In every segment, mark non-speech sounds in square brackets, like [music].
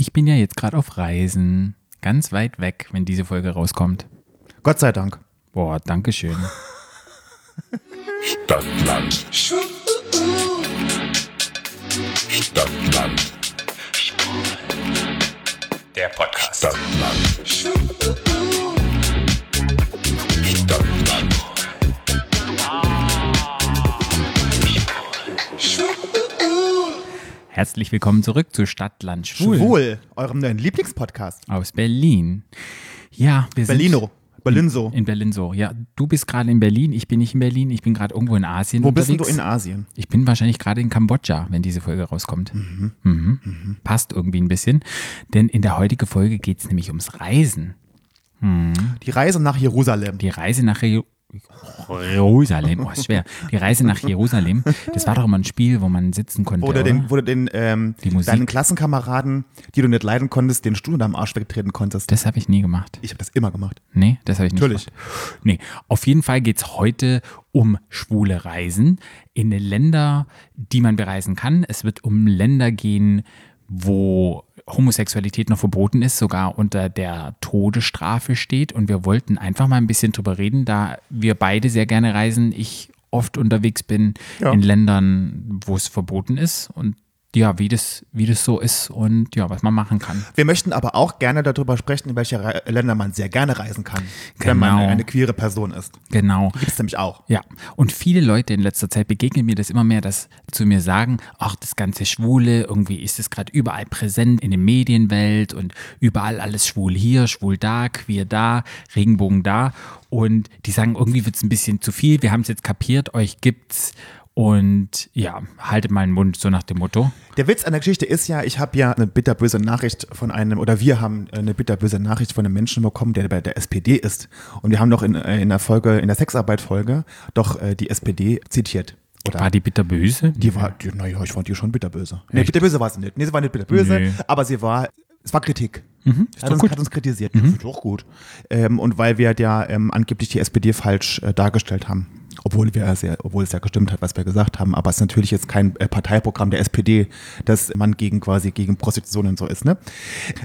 Ich bin ja jetzt gerade auf Reisen. Ganz weit weg, wenn diese Folge rauskommt. Gott sei Dank. Boah, danke schön. Stadtland. Stadtland. Der Podcast. Stadtland. Herzlich willkommen zurück zu Stadtland Schwul Schwul, eurem neuen Lieblingspodcast. aus Berlin. Ja, wir Berlino. sind Berlin so. in Berlin so. Ja, du bist gerade in Berlin, ich bin nicht in Berlin, ich bin gerade irgendwo in Asien Wo bist unterwegs. du in Asien? Ich bin wahrscheinlich gerade in Kambodscha, wenn diese Folge rauskommt. Mhm. Passt irgendwie ein bisschen, denn in der heutigen Folge geht es nämlich ums Reisen. Die Reise nach Jerusalem. Die Reise nach Jeru Jerusalem, oh, ist schwer. Die Reise nach Jerusalem, das war doch immer ein Spiel, wo man sitzen konnte. Oder? den, wo du den ähm, deinen Klassenkameraden, die du nicht leiden konntest, den Stuhl am Arsch wegtreten konntest. Das habe ich nie gemacht. ich habe das immer gemacht. Nee, das habe ich nicht Natürlich. gemacht. Nee, auf jeden Fall geht es heute um schwule Reisen in Länder, die man bereisen kann. Es wird um Länder gehen, wo Homosexualität noch verboten ist, sogar unter der Todesstrafe steht. Und wir wollten einfach mal ein bisschen drüber reden, da wir beide sehr gerne reisen. Ich oft unterwegs bin Ja. in Ländern, wo es verboten ist. Und ja, wie das, wie das so ist und ja, was man machen kann. Wir möchten aber auch gerne darüber sprechen, in welche Re Länder man sehr gerne reisen kann, wenn man Genau. eine queere Person ist. Genau. Gibt es nämlich auch. Ja, und viele Leute in letzter Zeit begegnen mir das immer mehr, dass zu mir sagen, ach, das ganze Schwule, irgendwie ist es gerade überall präsent in der Medienwelt und überall alles schwul hier, schwul da, queer da, Regenbogen da. Und die sagen, irgendwie wird es ein bisschen zu viel, wir haben es jetzt kapiert, euch gibt's. Und ja, haltet mal den Mund, so nach dem Motto. Der Witz an der Geschichte ist ja, ich habe ja eine bitterböse Nachricht von einem, oder wir haben eine bitterböse Nachricht von einem Menschen bekommen, der bei der SPD ist. Und wir haben doch in, äh, in der Folge, in der Sexarbeit-Folge, doch äh, die SPD zitiert. Oder War die bitterböse? die war, die, naja, ich fand die schon bitterböse. Nee, bitterböse war sie nicht. Nee, sie war nicht bitterböse, Nee. aber sie war, es war Kritik. Mhm, ist hat, doch uns, gut. hat uns kritisiert. Das ist doch gut. Ähm, und weil wir ja ähm, angeblich die SPD falsch äh, dargestellt haben. Obwohl wir sehr, obwohl es ja gestimmt hat, was wir gesagt haben, aber es ist natürlich jetzt kein äh, Parteiprogramm der SPD, dass man gegen quasi gegen Prostitution und so ist, ne?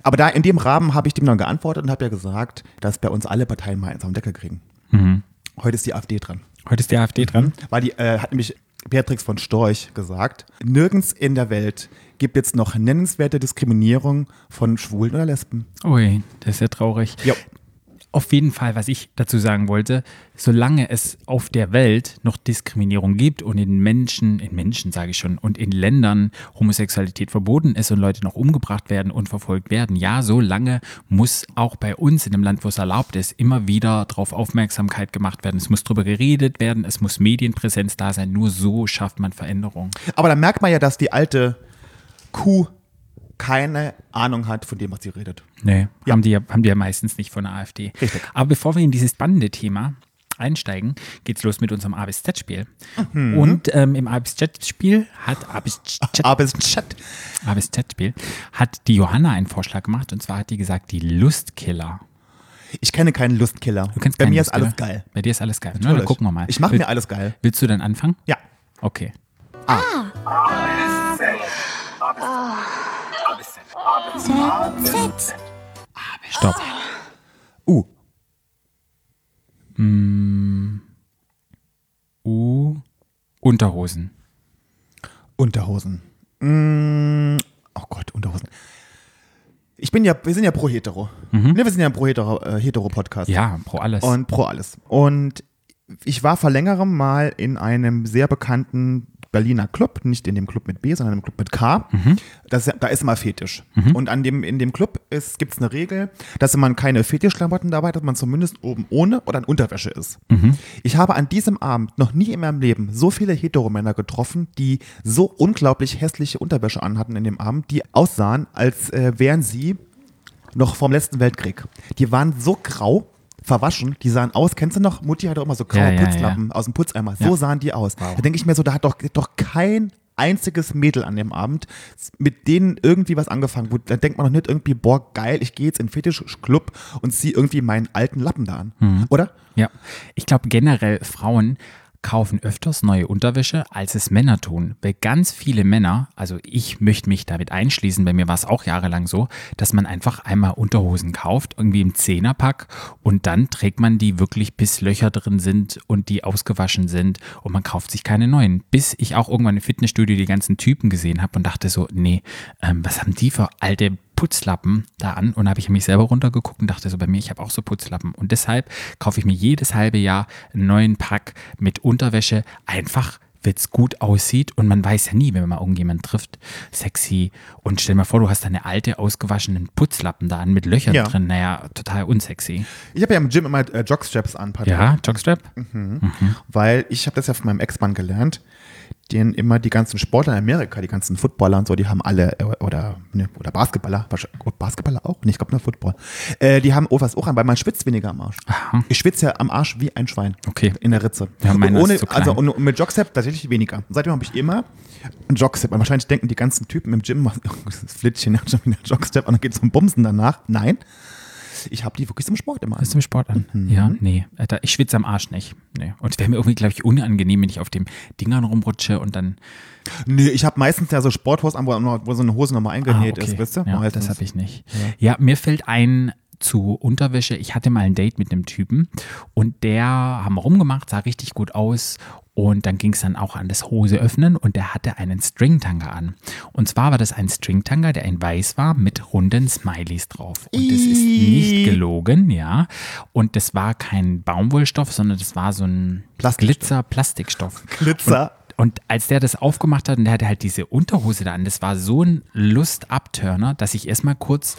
Aber da in dem Rahmen habe ich dem dann geantwortet und habe ja gesagt, dass bei uns alle Parteien mal eins am Deckel kriegen. Mhm. Heute ist die AfD dran. Heute ist die AfD dran. Weil die äh, hat nämlich Beatrix von Storch gesagt, nirgends in der Welt gibt jetzt noch nennenswerte Diskriminierung von Schwulen oder Lesben. Ui, das ist ja traurig. Ja. Auf jeden Fall, was ich dazu sagen wollte, solange es auf der Welt noch Diskriminierung gibt und in Menschen, in Menschen sage ich schon, und in Ländern Homosexualität verboten ist und Leute noch umgebracht werden und verfolgt werden, ja, solange muss auch bei uns in dem Land, wo es erlaubt ist, immer wieder darauf Aufmerksamkeit gemacht werden. Es muss drüber geredet werden, es muss Medienpräsenz da sein. Nur so schafft man Veränderung. Aber da merkt man ja, dass die alte Kuh keine Ahnung hat von dem, was sie redet. Nee, haben, die ja, haben die ja meistens nicht von der AfD. Richtig. Aber bevor wir in dieses spannende Thema einsteigen, geht's los mit unserem A bis Z-Spiel. Mhm. Und ähm, im A bis Z-Spiel hat A bis Z- Aber es ist Chat. A bis Z-Spiel hat die Johanna einen Vorschlag gemacht und zwar hat die gesagt, die Lustkiller. Ich kenne keinen Lustkiller. Du kennst Bei keinen mir ist Lustkiller? alles geil. Bei dir ist alles geil. Na, dann gucken wir mal. Ich mache Will- mir alles geil. Willst du dann anfangen? Ja. Okay. Stopp. Uh. U. Unterhosen. Unterhosen. Mm, oh Gott, Unterhosen. Ich bin ja, wir sind ja pro hetero. Ne, wir sind ja ein pro hetero, äh, hetero Podcast. Ja, pro alles. Und pro alles. Und ich war vor längerem mal in einem sehr bekannten Berliner Club, nicht in dem Club mit B, sondern im Club mit K. Das, da ist immer Fetisch. Und an dem, in dem Club gibt es eine Regel, dass man keine Fetischklamotten dabei hat, dass man zumindest oben ohne oder in Unterwäsche ist. Ich habe an diesem Abend noch nie in meinem Leben so viele Heteromänner getroffen, die so unglaublich hässliche Unterwäsche anhatten in dem Abend, die aussahen, als äh, wären sie noch vom letzten Weltkrieg. Die waren so grau, verwaschen, die sahen aus, kennst du noch? Mutti hatte auch immer so graue Ja, ja, Putzlappen aus dem Putzeimer. So Ja. sahen die aus. Da denke ich mir so, da hat doch, doch kein einziges Mädel an dem Abend mit denen irgendwie was angefangen. Wo, da denkt man doch nicht irgendwie, boah, geil, ich gehe jetzt in den Fetischclub und ziehe irgendwie meinen alten Lappen da an. Mhm. Oder? Ja, ich glaube generell Frauen kaufen öfters neue Unterwäsche, als es Männer tun. Weil ganz viele Männer, also ich möchte mich damit einschließen, bei mir war es auch jahrelang so, dass man einfach einmal Unterhosen kauft, irgendwie im Zehnerpack und dann trägt man die wirklich bis Löcher drin sind und die ausgewaschen sind und man kauft sich keine neuen. Bis ich auch irgendwann im Fitnessstudio die ganzen Typen gesehen habe und dachte so, nee, ähm, was haben die für alte Putzlappen da an und habe ich mich selber runtergeguckt und dachte so, bei mir, ich habe auch so Putzlappen. Und deshalb kaufe ich mir jedes halbe Jahr einen neuen Pack mit Unterwäsche, einfach weil es gut aussieht und man weiß ja nie, wenn man mal irgendjemanden trifft, sexy. Und stell dir mal vor, du hast deine alte, ausgewaschenen Putzlappen da an mit Löchern Ja. drin. Naja, total unsexy. Ich habe ja im Gym immer äh, Jogstraps an, Patrick. Ja, Jogstrap? Weil ich habe das ja von meinem Ex-Mann gelernt, den immer die ganzen Sportler in Amerika, die ganzen Footballer und so, die haben alle, äh, oder, ne, oder Basketballer, oh, Basketballer auch? Nee, ich glaube nur Football. Äh, die haben was auch an, weil man schwitzt weniger am Arsch. Ich schwitze ja am Arsch wie ein Schwein. Okay. In der Ritze. Ja, meiner und ohne, ist zu klein. also und mit Jogstep tatsächlich weniger. Seitdem habe ich immer einen Jogstep. Und wahrscheinlich denken die ganzen Typen im Gym, [laughs] das Flittchen hat schon wieder Jogstep und dann geht es zum Bumsen danach. Nein. Ich habe die wirklich zum Sport immer. an. Hast du im Sport an? Ja, nee. Alter, ich schwitze am Arsch nicht. Nee. Und es wäre mir irgendwie, glaube ich, unangenehm, wenn ich auf dem Dingern rumrutsche und dann. Nee, ich habe meistens ja so Sporthosen an, wo, wo so eine Hose nochmal eingenäht ist, weißt du? Ah, Ja, das habe ich nicht. Ja. mir fällt ein zu Unterwäsche. Ich hatte mal ein Date mit einem Typen und der haben wir rumgemacht, sah richtig gut aus. Und dann ging es dann auch an das Hose öffnen und der hatte einen Stringtanga an. Und zwar war das ein Stringtanga, der in weiß war mit runden Smileys drauf. Und das ist nicht gelogen, ja. Und das war kein Baumwollstoff, sondern das war so ein Plastikstoff. Glitzer-Plastikstoff. Glitzer. Und als der das aufgemacht hat und der hatte halt diese Unterhose da an, das war so ein Lust-Abturner, dass ich erstmal kurz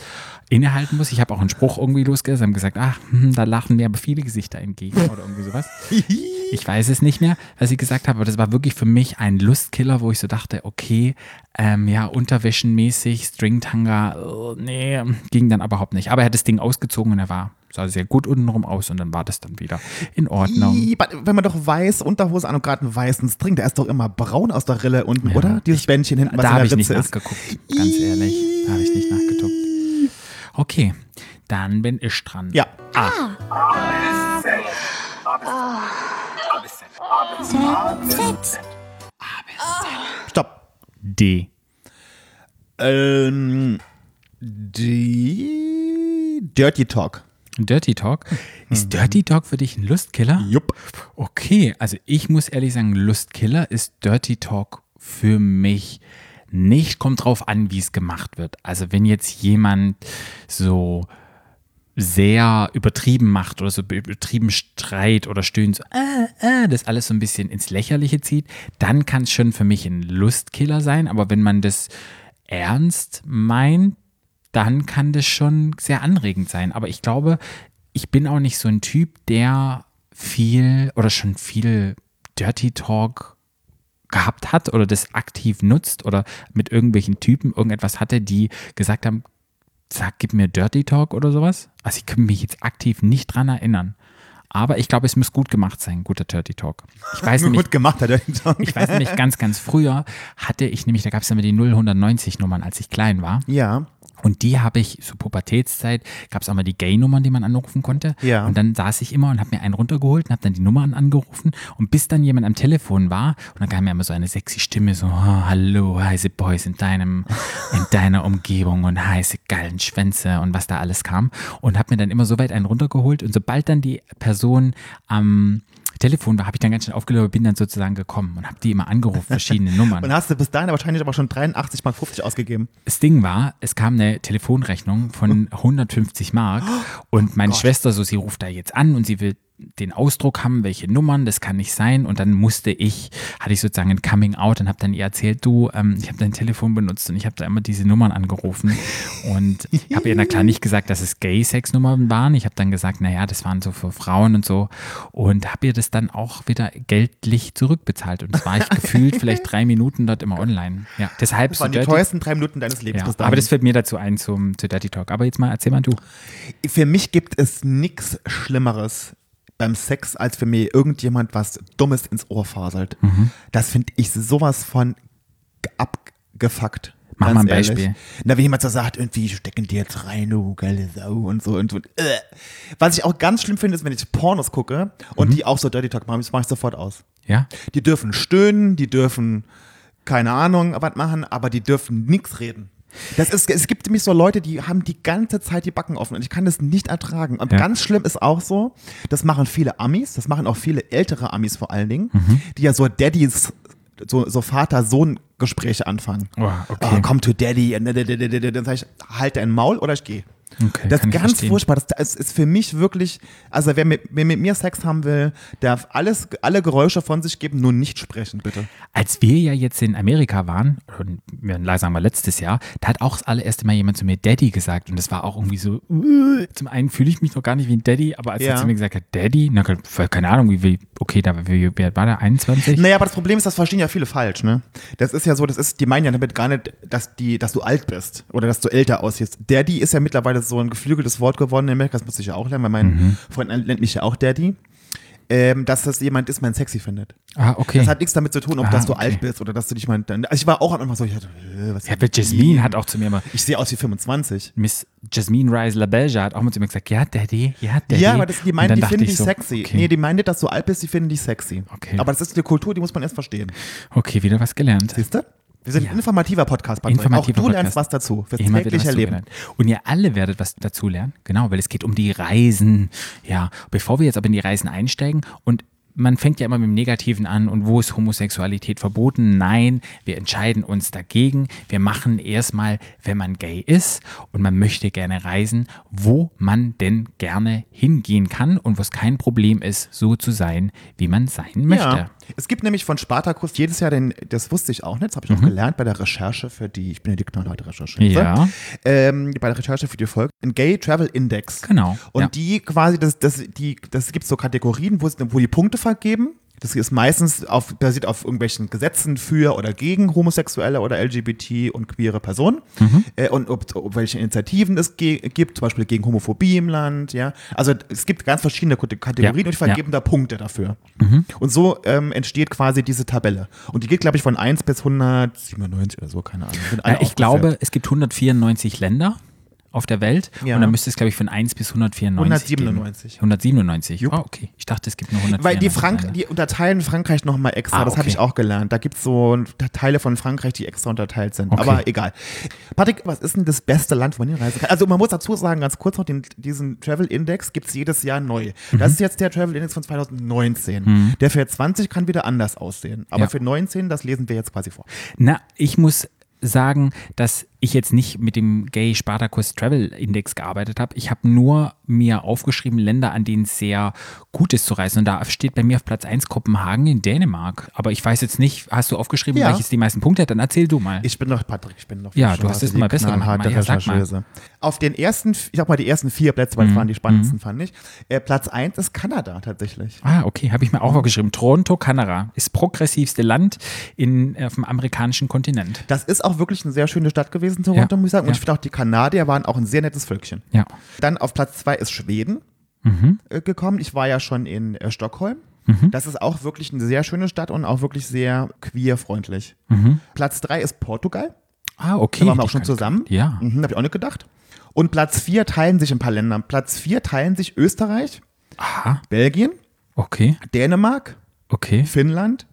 innehalten muss. Ich habe auch einen Spruch irgendwie losgelassen, haben gesagt, ach, hm, da lachen mir aber viele Gesichter entgegen oder irgendwie sowas. [laughs] Ich weiß es nicht mehr, was ich gesagt habe, aber das war wirklich für mich ein Lustkiller, wo ich so dachte, okay, ähm, ja, unterwäschenmäßig, Stringtanga, äh, nee, ging dann überhaupt nicht. Aber er hat das Ding ausgezogen und er war, sah sehr gut untenrum aus und dann war das dann wieder in Ordnung. But- Wenn man doch weiß Unterhose an und gerade einen weißen String, der ist doch immer braun aus der Rille unten, Ja, oder? Dieses Bändchen hinten, was da in habe der ich nicht Ritze ist. nachgeguckt, ganz ehrlich. Da habe ich nicht nachgeguckt. Okay, dann bin ich dran. Ja. Z. Stopp. D. Ähm, die Dirty Talk. Dirty Talk. Ist Dirty Talk für dich ein Lustkiller? Jupp. Okay, also ich muss ehrlich sagen, Lustkiller ist Dirty Talk für mich nicht. Kommt drauf an, wie es gemacht wird. Also wenn jetzt jemand so sehr übertrieben macht oder so übertrieben Streit oder stöhnt, so, äh, äh, das alles so ein bisschen ins Lächerliche zieht, dann kann es schon für mich ein Lustkiller sein. Aber wenn man das ernst meint, dann kann das schon sehr anregend sein. Aber ich glaube, ich bin auch nicht so ein Typ, der viel oder schon viel Dirty Talk gehabt hat oder das aktiv nutzt oder mit irgendwelchen Typen irgendetwas hatte, die gesagt haben, sag, gib mir Dirty Talk oder sowas. Also ich kann mich jetzt aktiv nicht dran erinnern. Aber ich glaube, es muss gut gemacht sein, guter Dirty Talk. Ich weiß nämlich, gut gemacht hat Dirty Talk. ich weiß nämlich ganz, ganz früher hatte ich nämlich, da gab es immer die 0190 Nummern, als ich klein war. Ja. Und die habe ich, zur Pubertätszeit, gab es auch mal die Gay-Nummern, die man anrufen konnte. Ja. Und dann saß ich immer und habe mir einen runtergeholt und habe dann die Nummern angerufen. Und bis dann jemand am Telefon war, und dann kam ja immer so eine sexy Stimme, so, oh, hallo, heiße Boys in deinem, [laughs] in deiner Umgebung und heiße geilen Schwänze und was da alles kam. Und habe mir dann immer so weit einen runtergeholt. Und sobald dann die Person am Telefon war, habe ich dann ganz schnell aufgelegt, bin dann sozusagen gekommen und habe die immer angerufen, verschiedene [laughs] Nummern. Und hast du bis dahin wahrscheinlich aber schon 83 mal 50 ausgegeben. Das Ding war, es kam eine Telefonrechnung von [laughs] 150 Mark und meine Schwester so, sie ruft da jetzt an und sie will den Ausdruck haben, welche Nummern, das kann nicht sein. Und dann musste ich, hatte ich sozusagen ein Coming Out und habe dann ihr erzählt, du, ähm, ich habe dein Telefon benutzt und ich habe da immer diese Nummern angerufen. Und ich habe ihr na klar nicht gesagt, dass es Gay-Sex-Nummern waren. Ich habe dann gesagt, naja, das waren so für Frauen und so. Und habe ihr das dann auch wieder geldlich zurückbezahlt. Und das war ich [laughs] gefühlt vielleicht drei Minuten dort immer online. Ja, deshalb Das so waren die dirty- teuersten drei Minuten deines Lebens ja, aber das fällt mir dazu ein zum, zu Dirty Talk. Aber jetzt mal, erzähl mal du. Für mich gibt es nichts Schlimmeres beim Sex, als für mir irgendjemand was Dummes ins Ohr faselt. Mhm. Das finde ich sowas von ge- abgefuckt. Mach mal ein ehrlich. Beispiel. Na, wenn jemand so sagt, irgendwie stecken die jetzt rein, du geile Sau und so und so. Äh. Was ich auch ganz schlimm finde, ist, wenn ich Pornos gucke und Mhm. die auch so Dirty Talk machen, das mache ich sofort aus. Ja? Die dürfen stöhnen, die dürfen keine Ahnung was machen, aber die dürfen nichts reden. Das ist, es gibt nämlich so Leute, die haben die ganze Zeit die Backen offen und ich kann das nicht ertragen. Und Ja. ganz schlimm ist auch so, das machen viele Amis, das machen auch viele ältere Amis vor allen Dingen, Mhm. die ja so Daddys, so, so Vater-Sohn-Gespräche anfangen. Oh, okay. Oh, come to Daddy. Und Dann sage ich, halte ein Maul oder ich gehe. Okay, das ist ganz furchtbar. Das, ist für mich wirklich, also wer mit, wer mit mir Sex haben will, darf alles, alle Geräusche von sich geben, nur nicht sprechen, bitte. Als wir ja jetzt in Amerika waren, sagen wir letztes Jahr, da hat auch das allererste Mal jemand zu mir Daddy gesagt und das war auch irgendwie so, uh, zum einen fühle ich mich noch gar nicht wie ein Daddy, aber als Ja. er zu mir gesagt hat, Daddy, na, keine Ahnung, wie, wie okay, da wie, war der, 21? Naja, aber das Problem ist, das verstehen ja viele falsch, ne? Das ist ja so, das ist, die meinen ja damit gar nicht, dass die, dass du alt bist oder dass du älter aussiehst. Daddy ist ja mittlerweile so ein geflügeltes Wort geworden in Amerika, das muss ich ja auch lernen, weil mein Mhm. Freund nennt mich ja auch Daddy. Ähm, dass das jemand ist, man sexy findet. Ah, okay. Das hat nichts damit zu tun, ob Ah, dass du okay. alt bist oder dass du dich mal. Dann, also ich war auch einfach so, ich dachte, äh, was ja, Jasmine hat auch zu mir immer, Ich sehe aus wie 25. Miss Jasmine Rice LaBelge hat auch mal zu mir gesagt, ja, Daddy, ja, Daddy. Ja, aber das, die meinen, die finden ich dich so, sexy. Okay, Nee, die meinen nicht, dass du alt bist, die finden dich sexy. Okay. Aber das ist eine Kultur, die muss man erst verstehen. okay, wieder was gelernt. Siehst du? Wir sind Ja. ein informativer Podcast, Patrick. Informativer Auch du lernst Podcast. was dazu fürs Immer tägliche Leben. Und ihr alle werdet was dazu lernen, genau, weil es geht um die Reisen. Ja, bevor wir jetzt aber in die Reisen einsteigen und man fängt ja immer mit dem Negativen an und wo ist Homosexualität verboten? Nein, wir entscheiden uns dagegen. Wir machen erstmal, wenn man gay ist und man möchte gerne reisen, wo man denn gerne hingehen kann und wo es kein Problem ist, so zu sein, wie man sein möchte. Ja. Es gibt nämlich von Spartacus jedes Jahr den, das wusste ich auch nicht, das habe ich auch gelernt bei der Recherche für die, ich bin ja die Leute Recherche. Mhm. Ja. Ähm, bei der Recherche für die Folge, ein Gay Travel Index. Genau, Und ja. die quasi, das, das, die, das gibt so Kategorien, wo, es- wo die Punkte vergeben. Das ist meistens auf, basiert auf irgendwelchen Gesetzen für oder gegen homosexuelle oder LGBT und queere Personen. Mhm. Äh, und ob, ob welche Initiativen es gibt, zum Beispiel gegen Homophobie im Land. Ja, Also es gibt ganz verschiedene Kate- Kategorien Ja, und die vergeben da Punkte dafür. Mhm. Und so ähm, entsteht quasi diese Tabelle. Und die geht, glaube ich, von 1 bis 197 oder so, keine Ahnung. Ja, ich aufgeführt. glaube, es gibt 194 Länder auf der Welt Ja. und dann müsste es, glaube ich, von 1 bis 194 197. Geben. 197. Jupp. Oh, okay. Ich dachte, es gibt nur 194. Weil die, Frank die unterteilen Frankreich nochmal extra, Ah, das habe ich auch gelernt. Da gibt es so Teile von Frankreich, die extra unterteilt sind. Okay. Aber egal. Patrick, was ist denn das beste Land, wo man hinreisen kann? Also man muss dazu sagen, ganz kurz noch, den, diesen Travel Index gibt es jedes Jahr neu. Mhm. Das ist jetzt der Travel Index von 2019. Der für 20 kann wieder anders aussehen. Aber Ja. für 19, das lesen wir jetzt quasi vor. Na, ich muss sagen, dass ich jetzt nicht mit dem Gay Spartacus Travel Index gearbeitet habe. Ich habe nur mir aufgeschrieben Länder, an denen es sehr gut ist zu reisen. Und da steht bei mir auf Platz 1 Kopenhagen in Dänemark. Aber ich weiß jetzt nicht, hast du aufgeschrieben, Ja. welches die meisten Punkte hat? Dann erzähl du mal. Ich bin noch, Patrick, ich bin noch. Ja, du hast es immer die besser gemacht. knallharte Ja, sag mal. Auf den ersten, ich sag mal die ersten vier Plätze, Mhm. weil das waren die spannendsten, fand ich. Äh, Platz 1 ist Kanada tatsächlich. Ah, okay, habe ich mir auch aufgeschrieben. Toronto, Kanada ist progressivste Land in, auf dem amerikanischen Kontinent. Das ist auch wirklich eine sehr schöne Stadt gewesen, Toronto, Ja, muss ich sagen. Und ja. ich finde auch, die Kanadier waren auch ein sehr nettes Völkchen. Ja. Dann auf Platz zwei ist Schweden Mhm. äh, gekommen. Ich war ja schon in äh, Stockholm. Das ist auch wirklich eine sehr schöne Stadt und auch wirklich sehr queerfreundlich. Platz drei ist Portugal. Ah, okay. Da waren wir auch schon zusammen. Ja. Mhm, Habe ich auch nicht gedacht. Und Platz vier teilen sich ein paar Länder. Platz vier teilen sich Österreich, Aha, Belgien, okay, Dänemark, okay. Finnland,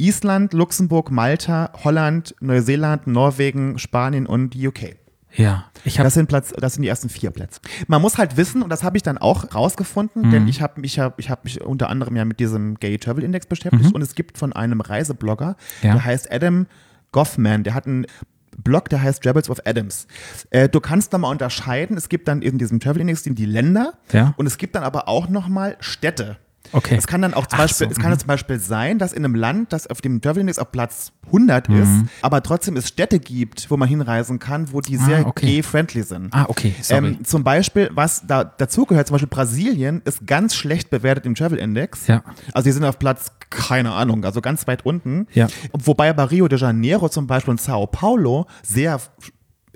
Island, Luxemburg, Malta, Holland, Neuseeland, Norwegen, Spanien und die UK. Ja, ich habe Das sind, Platz, das sind die ersten vier Plätze. Man muss halt wissen, und das habe ich dann auch rausgefunden, Mhm. denn ich habe mich, hab, ich hab mich unter anderem ja mit diesem Gay Travel Index beschäftigt und es gibt von einem Reiseblogger, Mhm. Ja. der heißt Adam Goffman, der hat einen Blog, der heißt Rebels of Adams. Äh, du kannst da mal unterscheiden, es gibt dann in diesem Travel Index die Länder Ja. und es gibt dann aber auch nochmal Städte. Okay. Es kann dann auch zum Ach Beispiel, so, es kann mhm. zum Beispiel sein, dass in einem Land, das auf dem Travel Index auf Platz 100 ist, aber trotzdem es Städte gibt, wo man hinreisen kann, wo die Ah, sehr okay. gay-friendly sind. Ah, okay, sorry. Ähm, zum Beispiel, was da dazugehört, zum Beispiel Brasilien ist ganz schlecht bewertet im Travel Index. Ja. Also die sind auf Platz, keine Ahnung, also ganz weit unten. Ja. Wobei bei Rio de Janeiro zum Beispiel und Sao Paulo sehr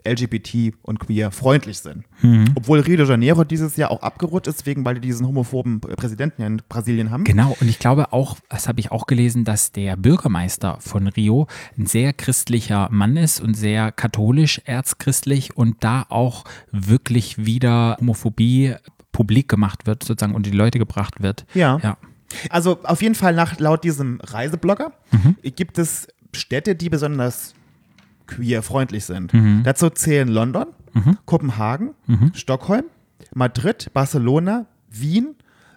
LGBT und queer freundlich sind. Mhm. Obwohl Rio de Janeiro dieses Jahr auch abgerutscht ist, wegen, weil die diesen homophoben Präsidenten in Brasilien haben. Genau, und ich glaube auch, das habe ich auch gelesen, dass der Bürgermeister von Rio ein sehr christlicher Mann ist und sehr katholisch, erzchristlich und da auch wirklich wieder Homophobie publik gemacht wird, sozusagen unter die Leute gebracht wird. Ja. Ja. Also auf jeden Fall nach laut diesem Reiseblogger gibt es Städte, die besonders queer-freundlich sind. Dazu zählen London, Kopenhagen, Stockholm, Madrid, Barcelona, Wien,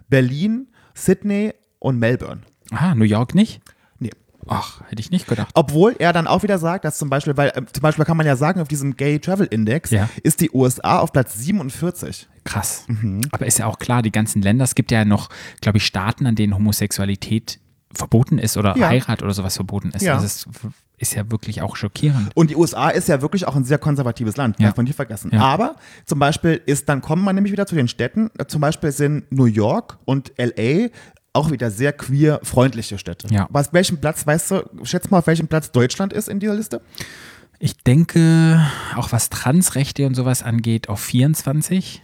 Berlin, Sydney und Melbourne. Ah, New York nicht? Nee. Ach, hätte ich nicht gedacht. Obwohl er dann auch wieder sagt, dass zum Beispiel, weil äh, zum Beispiel kann man ja sagen, auf diesem Gay Travel Index Ja. ist die USA auf Platz 47. Krass. Mhm. Aber ist ja auch klar, die ganzen Länder, es gibt ja noch, glaube ich, Staaten, an denen Homosexualität verboten ist oder Ja. Heirat oder sowas verboten ist. Ja. Also es ist ja wirklich auch schockierend. Und die USA ist ja wirklich auch ein sehr konservatives Land, Ja. darf man nicht vergessen. Ja. Aber zum Beispiel ist, dann kommen wir nämlich wieder zu den Städten. Zum Beispiel sind New York und LA auch wieder sehr queer-freundliche Städte. Ja. Was, welchen Platz, weißt du, schätz mal, auf welchem Platz Deutschland ist in dieser Liste? Ich denke, auch was Transrechte und sowas angeht, auf 24.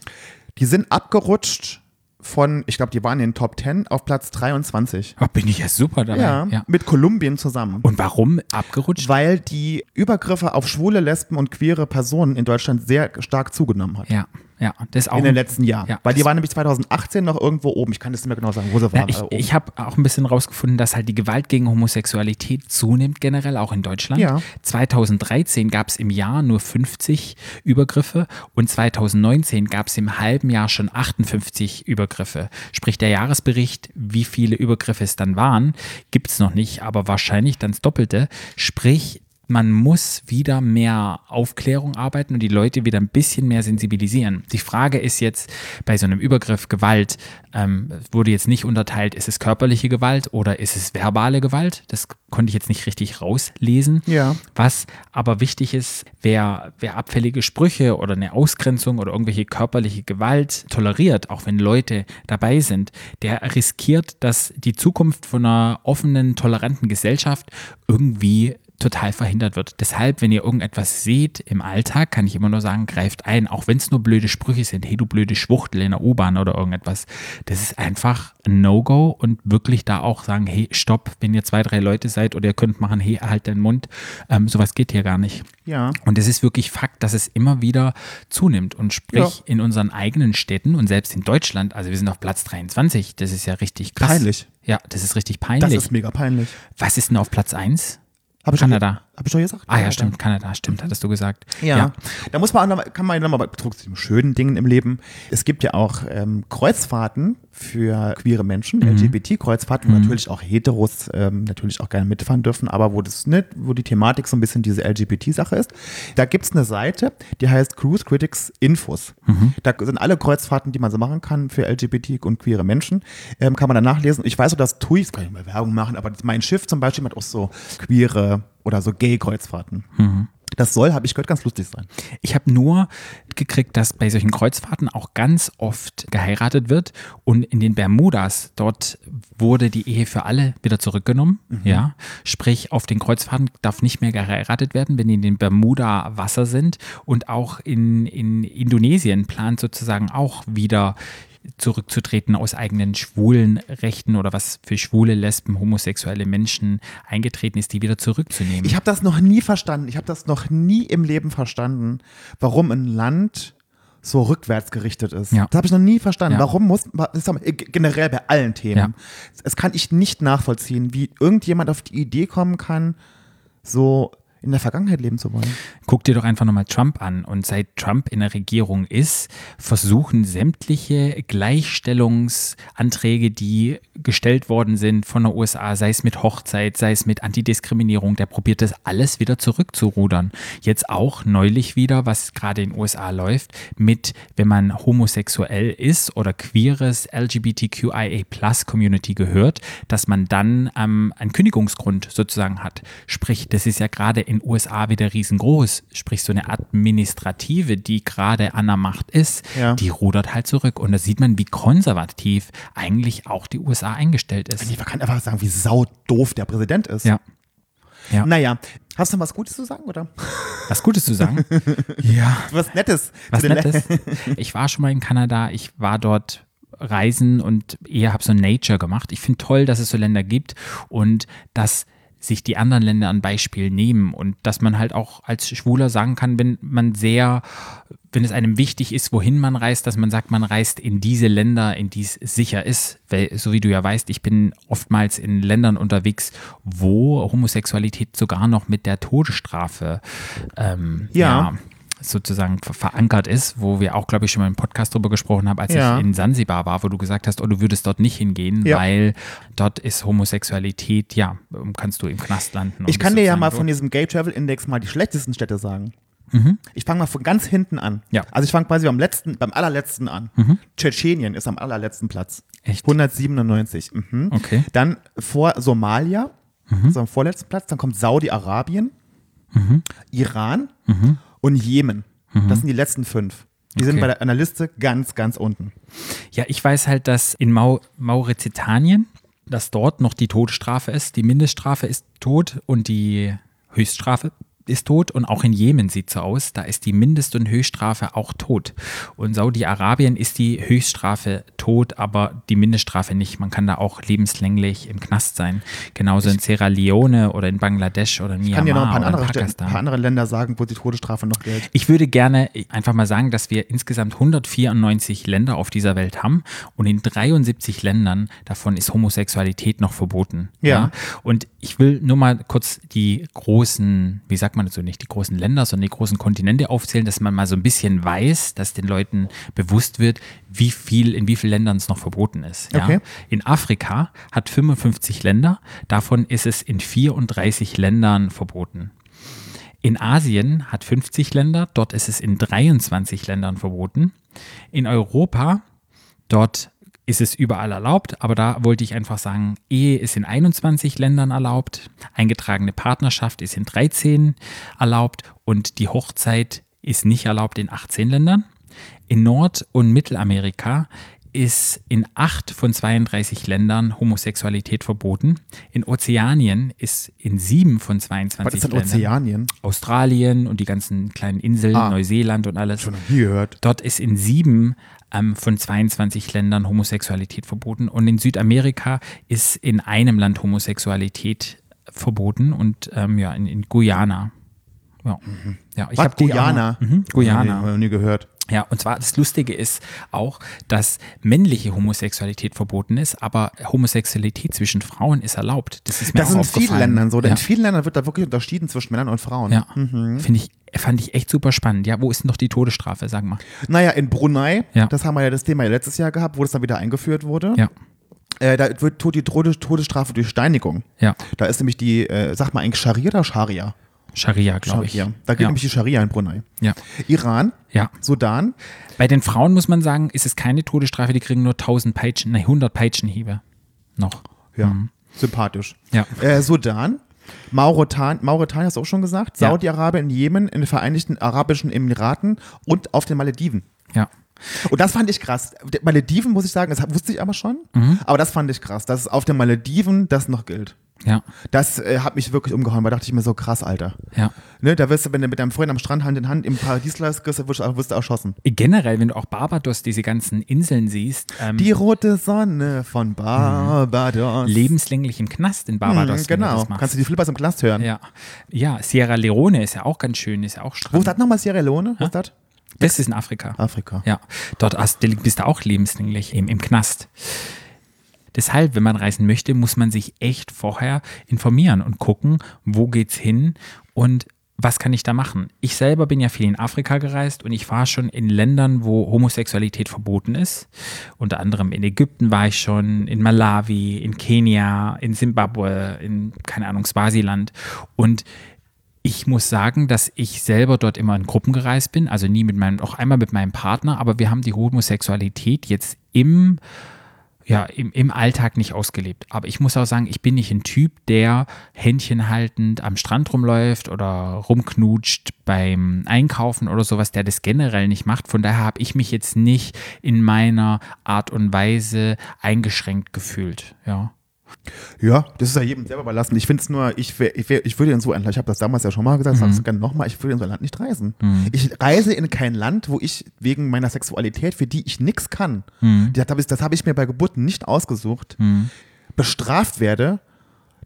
Die sind abgerutscht von, ich glaube, die waren in den Top 10 auf Platz 23. Oh, bin ich ja super dabei. Ja, Ja. mit Kolumbien zusammen. Und warum abgerutscht? weil die Übergriffe auf schwule, Lesben und queere Personen in Deutschland sehr stark zugenommen hat. ja, ja, das auch In den letzten Jahren. Ja, weil die waren nämlich 2018 noch irgendwo oben. Ich kann das nicht mehr genau sagen, wo sie Ja, waren. ich aber oben. ich habe auch ein bisschen rausgefunden, dass halt die Gewalt gegen Homosexualität zunimmt, generell auch in Deutschland. Ja. 2013 gab es im Jahr nur 50 Übergriffe und 2019 gab es im halben Jahr schon 58 Übergriffe. Sprich, der Jahresbericht, wie viele Übergriffe es dann waren, gibt es noch nicht, aber wahrscheinlich dann das Doppelte. Sprich, man muss wieder mehr Aufklärung arbeiten und die Leute wieder ein bisschen mehr sensibilisieren. Die Frage ist jetzt bei so einem Übergriff Gewalt, ähm, wurde jetzt nicht unterteilt, ist es körperliche Gewalt oder ist es verbale Gewalt? Das konnte ich jetzt nicht richtig rauslesen. Ja. Was aber wichtig ist, wer, wer abfällige Sprüche oder eine Ausgrenzung oder irgendwelche körperliche Gewalt toleriert, auch wenn Leute dabei sind, der riskiert, dass die Zukunft von einer offenen, toleranten Gesellschaft irgendwie total verhindert wird. Deshalb, wenn ihr irgendetwas seht im Alltag, kann ich immer nur sagen, greift ein, auch wenn es nur blöde Sprüche sind, hey du blöde Schwuchtel in der U-Bahn oder irgendetwas. Das ist einfach ein No-Go und wirklich da auch sagen, hey, stopp, wenn ihr zwei, drei Leute seid oder ihr könnt machen, hey, halt deinen Mund, ähm, sowas geht hier gar nicht. Ja. Und es ist wirklich Fakt, dass es immer wieder zunimmt. Und sprich, Ja. in unseren eigenen Städten und selbst in Deutschland, also wir sind auf Platz 23, das ist ja richtig krass. Peinlich. Ja, das ist richtig Das peinlich. ist mega peinlich. Was ist denn auf Platz 1? Hab ich schon- Kanada. Hab ich schon gesagt? Ah ja, stimmt, Kanada, stimmt, hattest du gesagt. Ja. Da muss man auch kann man nochmal betrug zu den schönen Dingen im Leben. Es gibt ja auch ähm, Kreuzfahrten für queere Menschen, Mhm. LGBT-Kreuzfahrten, wo natürlich auch Heteros ähm, natürlich auch gerne mitfahren dürfen, aber wo das nicht, wo die Thematik so ein bisschen diese LGBT-Sache ist. Da gibt es eine Seite, die heißt Cruise Critics Infos. Mhm. Da sind alle Kreuzfahrten, die man so machen kann für LGBT und queere Menschen, ähm, kann man da nachlesen. Ich weiß so, dass TUI, das kann ich mal Werbung machen, aber mein Schiff zum Beispiel hat auch so queere oder so Gay-Kreuzfahrten. Mhm. Das soll, habe ich gehört, ganz lustig sein. Ich habe nur gekriegt, dass bei solchen Kreuzfahrten auch ganz oft geheiratet wird und in den Bermudas, dort wurde die Ehe für alle wieder zurückgenommen. Ja, sprich, auf den Kreuzfahrten darf nicht mehr geheiratet werden, wenn die in den Bermuda Wasser sind und auch in, in Indonesien plant sozusagen auch wieder zurückzutreten aus eigenen schwulen Rechten oder was für schwule, Lesben, homosexuelle Menschen eingetreten ist, die wieder zurückzunehmen. Ich habe das noch nie verstanden. Ich habe das noch nie im Leben verstanden, warum ein Land so rückwärts gerichtet ist. Ja. Das habe ich noch nie verstanden. Ja. Warum muss, generell bei allen Themen. Ja. Es kann ich nicht nachvollziehen, wie irgendjemand auf die Idee kommen kann, so in der Vergangenheit leben zu wollen. Guck dir doch einfach nochmal Trump an. Und seit Trump in der Regierung ist, versuchen sämtliche Gleichstellungsanträge, die gestellt worden sind von der USA, sei es mit Hochzeit, sei es mit Antidiskriminierung, der probiert das alles wieder zurückzurudern. Jetzt auch neulich wieder, was gerade in den USA läuft, mit, wenn man homosexuell ist oder queeres LGBTQIA Plus Community gehört, dass man dann ähm, einen Kündigungsgrund sozusagen hat. Sprich, das ist ja gerade in USA wieder riesengroß. Sprich, so eine Administrative, die gerade an der Macht ist, Ja. die rudert halt zurück. Und da sieht man, wie konservativ eigentlich auch die USA eingestellt ist. Ich kann einfach sagen, wie sau doof der Präsident ist. Ja. Ja. Naja, hast du was Gutes zu sagen, oder? Was Gutes zu sagen? [laughs] ja. Was Nettes. Was Nettes. [laughs] Ich war schon mal in Kanada, ich war dort reisen und eher habe so Nature gemacht. Ich finde toll, dass es so Länder gibt und dass sich die anderen Länder ein Beispiel nehmen und dass man halt auch als Schwuler sagen kann, wenn man sehr, wenn es einem wichtig ist, wohin man reist, dass man sagt, man reist in diese Länder, in die es sicher ist. Weil, so wie du ja weißt, ich bin oftmals in Ländern unterwegs, wo Homosexualität sogar noch mit der Todesstrafe ähm, Ja. Sozusagen ver- verankert ist, wo wir auch, glaube ich, schon mal im Podcast drüber gesprochen haben, als Ja. ich in Sansibar war, wo du gesagt hast, oh, du würdest dort nicht hingehen, Ja. weil dort ist Homosexualität, ja, kannst du im Knast landen. Ich kann dir ja mal von diesem Gay Travel Index mal die schlechtesten Städte sagen. Ich fange mal von ganz hinten an. Ja. Also ich fange quasi beim letzten, beim allerletzten an. Tschetschenien ist am allerletzten Platz. Echt? 197. Mhm. Okay. Dann vor Somalia, so am vorletzten Platz. Dann kommt Saudi-Arabien, Iran und Jemen. Das sind die letzten fünf. Die sind Okay. bei der, an der Liste ganz, ganz unten. Ja, ich weiß halt, dass in Mau Mauretanien, dass dort noch die Todesstrafe ist. Die Mindeststrafe ist tot und die Höchststrafe ist tot. Und auch in Jemen sieht so aus, da ist die Mindest- und Höchststrafe auch tot. Und Saudi-Arabien ist die Höchststrafe tot, aber die Mindeststrafe nicht. Man kann da auch lebenslänglich im Knast sein. Genauso in Sierra Leone oder in Bangladesch oder Ich kann dir noch ein Myanmar paar oder in andere, ein paar andere Länder sagen, wo die Todesstrafe noch gilt. Ich würde gerne einfach mal sagen, dass wir insgesamt 194 Länder auf dieser Welt haben und in 73 Ländern davon ist Homosexualität noch verboten. Ja. Und ich will nur mal kurz die großen, wie sagt man das so, nicht die großen Länder, sondern die großen Kontinente aufzählen, dass man mal so ein bisschen weiß, dass den Leuten bewusst wird, wie viel, in wie vielen Ländern es noch verboten ist. Ja? Okay. In Afrika hat 55 Länder, davon ist es in 34 Ländern verboten. In Asien hat 50 Länder, dort ist es in 23 Ländern verboten. In Europa, dort ist es überall erlaubt, aber da wollte ich einfach sagen, Ehe ist in 21 Ländern erlaubt, eingetragene Partnerschaft ist in 13 erlaubt und die Hochzeit ist nicht erlaubt in 18 Ländern. In Nord- und Mittelamerika ist in acht von 32 Ländern Homosexualität verboten. In Ozeanien ist in sieben von 22 Was ist denn Ländern. Ozeanien? Australien und die ganzen kleinen Inseln, Ah. Neuseeland und alles. Schon noch nie gehört. Dort ist in sieben ähm, von 22 Ländern Homosexualität verboten. Und in Südamerika ist in einem Land Homosexualität verboten und ähm, ja, in, in Guyana. Ja, ja ich habe Guyana? Mhm, Guyana. Nee, noch nie gehört. Ja, und zwar das Lustige ist auch, dass männliche Homosexualität verboten ist, aber Homosexualität zwischen Frauen ist erlaubt. Das ist mir Das auch in vielen. Ländern so. Ja. In vielen Ländern wird da wirklich unterschieden zwischen Männern und Frauen. Ja, finde ich, fand ich echt super spannend. Ja, wo ist denn noch die Todesstrafe, sag mal? Naja, in Brunei, Ja. das haben wir ja das Thema ja letztes Jahr gehabt, wo das dann wieder eingeführt wurde. Ja, Äh, da wird die Todes Todesstrafe durch Steinigung. ja, Da ist nämlich die, äh, sag mal eigentlich Scharia oder Scharia? Scharia, glaube ich. Scharia. Da gilt ja. nämlich die Scharia in Brunei. ja. Iran, ja. Sudan, Bei den Frauen muss man sagen, ist es keine Todesstrafe, die kriegen nur 1000 Peitschen, nein, 100 Peitschenhiebe noch. ja, Mhm. sympathisch. Ja. Äh, Sudan, Mauretan Mauretanien hast du auch schon gesagt. Saudi-Arabien, Jemen, in den Vereinigten Arabischen Emiraten und auf den Malediven. Ja. Und das fand ich krass. Malediven, muss ich sagen, das wusste ich aber schon, Mhm. aber das fand ich krass, dass es auf den Malediven das noch gilt. Ja, Das äh, hat mich wirklich umgehauen, weil da dachte ich mir so krass, Alter. ja. Ne, da wirst du, wenn du mit deinem Freund am Strand Hand in Hand im Paradiesglas gehst, wirst du, wirst du erschossen. Generell, wenn du auch Barbados, diese ganzen Inseln siehst, ähm, Die rote Sonne von Barbados. lebenslänglich im Knast in Barbados. Mhm, du genau. machst. Kannst du die Flippers im Knast hören. ja. ja, Sierra Leone ist ja auch ganz schön, ist ja auch Wo stramm. ist das nochmal Sierra Leone? Wo ist das? Das ist in Afrika. Afrika. Ja, dort hast, bist du auch lebenslänglich im, im Knast. Deshalb, wenn man reisen möchte, muss man sich echt vorher informieren und gucken, wo geht's hin und was kann ich da machen? Ich selber bin ja viel in Afrika gereist und ich war schon in Ländern, wo Homosexualität verboten ist. Unter anderem in Ägypten war ich schon, in Malawi, in Kenia, in Simbabwe, in, keine Ahnung, Swasiland. Und ich muss sagen, dass ich selber dort immer in Gruppen gereist bin, also nie mit meinem, auch einmal mit meinem Partner, aber wir haben die Homosexualität jetzt im, ja, im, im Alltag nicht ausgelebt. Aber ich muss auch sagen, ich bin nicht ein Typ, der Händchen haltend am Strand rumläuft oder rumknutscht beim Einkaufen oder sowas, der das generell nicht macht. Von daher habe ich mich jetzt nicht in meiner Art und Weise eingeschränkt gefühlt. Ja. Ja, das ist ja jedem selber überlassen. Ich finde es nur, ich, wär, ich, wär, ich würde in so ein Land, ich habe das damals ja schon mal gesagt, Mhm. es gerne nochmal, ich würde in so ein Land nicht reisen. Ich reise in kein Land, wo ich wegen meiner Sexualität, für die ich nichts kann, Mhm. das habe ich, hab ich mir bei Geburt nicht ausgesucht, bestraft werde,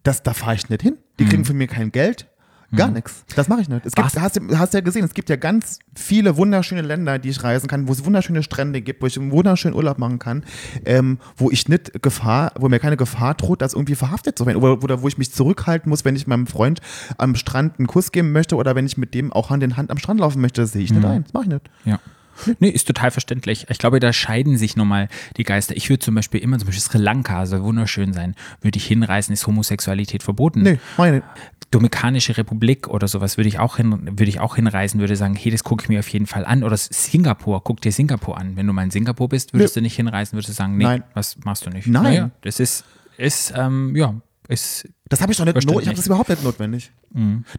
das, da fahre ich nicht hin. Die kriegen von mir kein Geld. Gar nichts. Das mache ich nicht. Es gibt, hast, du- hast ja gesehen, es gibt ja ganz viele wunderschöne Länder, die ich reisen kann, wo es wunderschöne Strände gibt, wo ich einen wunderschönen Urlaub machen kann, ähm, wo ich nicht Gefahr, wo mir keine Gefahr droht, das irgendwie verhaftet zu werden. Oder, oder wo ich mich zurückhalten muss, wenn ich meinem Freund am Strand einen Kuss geben möchte oder wenn ich mit dem auch Hand in Hand am Strand laufen möchte. Das sehe ich nicht ein. Das mache ich nicht. Ja. Nee, ist total verständlich. Ich glaube, da scheiden sich nochmal die Geister. Ich würde zum Beispiel immer, zum Beispiel Sri Lanka soll wunderschön sein. Würde ich hinreisen, ist Homosexualität verboten. Nee, meine. Dominikanische Republik oder sowas würde ich auch hin, würde ich auch hinreisen, würde sagen, hey, das gucke ich mir auf jeden Fall an. Oder Singapur, guck dir Singapur an. Wenn du mal in Singapur bist, würdest du nicht hinreisen, würdest du sagen, nee, Nein. was machst du nicht? Nein. Naja, das ist, ist, ähm, ja, ist, Das habe ich doch nicht, Verständlich. not, ich habe das überhaupt nicht notwendig.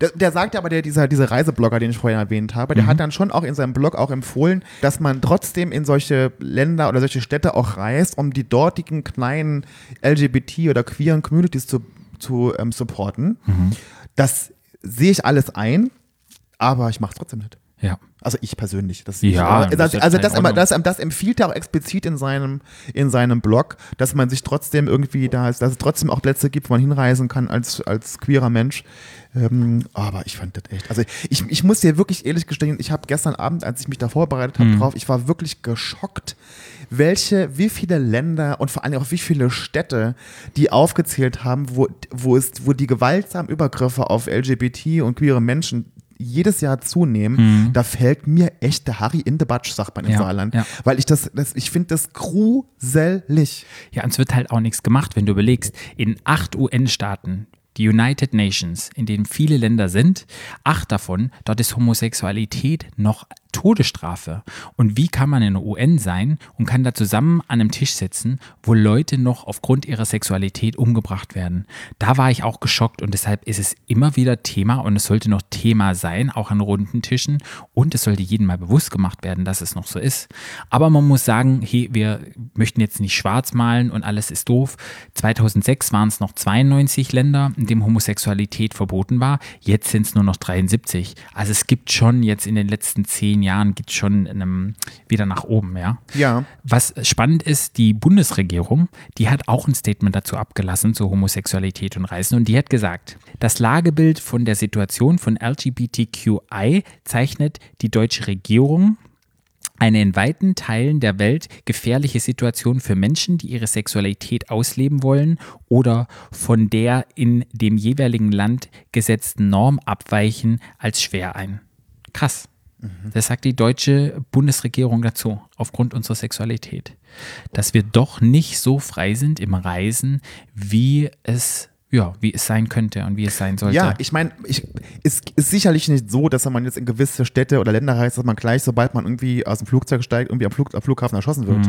Der, der sagt aber, der, dieser, dieser Reiseblogger, den ich vorher erwähnt habe, der hat dann schon auch in seinem Blog auch empfohlen, dass man trotzdem in solche Länder oder solche Städte auch reist, um die dortigen kleinen LGBT oder queeren Communities zu, zu ähm, supporten. Das sehe ich alles ein, aber ich mache es trotzdem nicht. Ja. Also ich persönlich. Das Ja, also, das das, ist also das, das, das empfiehlt er auch explizit in seinem, in seinem Blog, dass man sich trotzdem irgendwie da ist, dass es trotzdem auch Plätze gibt, wo man hinreisen kann als, als queerer Mensch. Ähm, aber ich fand das echt. Also ich, ich muss dir wirklich ehrlich gestehen, ich habe gestern Abend, als ich mich da vorbereitet habe drauf, ich war wirklich geschockt, welche, wie viele Länder und vor allem auch wie viele Städte, die aufgezählt haben, wo, wo, es, wo die gewaltsamen Übergriffe auf LGBT und queere Menschen jedes Jahr zunehmen, da fällt mir echt der Harry in the Batsch, sagt man im Ja, Saarland. ja. Weil ich das, das ich finde das gruselig. Ja, und es wird halt auch nichts gemacht, wenn du überlegst, in acht UN-Staaten, die United Nations, in denen viele Länder sind, acht davon, dort ist Homosexualität noch Todesstrafe. Und wie kann man in der UN sein und kann da zusammen an einem Tisch sitzen, wo Leute noch aufgrund ihrer Sexualität umgebracht werden? Da war ich auch geschockt und deshalb ist es immer wieder Thema und es sollte noch Thema sein, auch an runden Tischen. Und es sollte jedem mal bewusst gemacht werden, dass es noch so ist. Aber man muss sagen, hey, wir möchten jetzt nicht schwarz malen und alles ist doof. 2006 waren es noch 92 Länder, in denen Homosexualität verboten war. Jetzt sind es nur noch 73. Also es gibt schon jetzt in den letzten zehn Jahren gibt schon einem, wieder nach oben, ja. Ja. Was spannend ist, die Bundesregierung, die hat auch ein Statement dazu abgelassen zu Homosexualität und Reisen und die hat gesagt, das Lagebild von der Situation von LGBTQI zeichnet die deutsche Regierung eine in weiten Teilen der Welt gefährliche Situation für Menschen, die ihre Sexualität ausleben wollen oder von der in dem jeweiligen Land gesetzten Norm abweichen, als schwer ein. Krass. Das sagt die deutsche Bundesregierung dazu, aufgrund unserer Sexualität. Dass wir doch nicht so frei sind im Reisen, wie es, ja, wie es sein könnte und wie es sein sollte. Ja, ich meine, es ist sicherlich nicht so, dass wenn man jetzt in gewisse Städte oder Länder reist, dass man gleich, sobald man irgendwie aus dem Flugzeug steigt, irgendwie am, Flug, am Flughafen erschossen wird.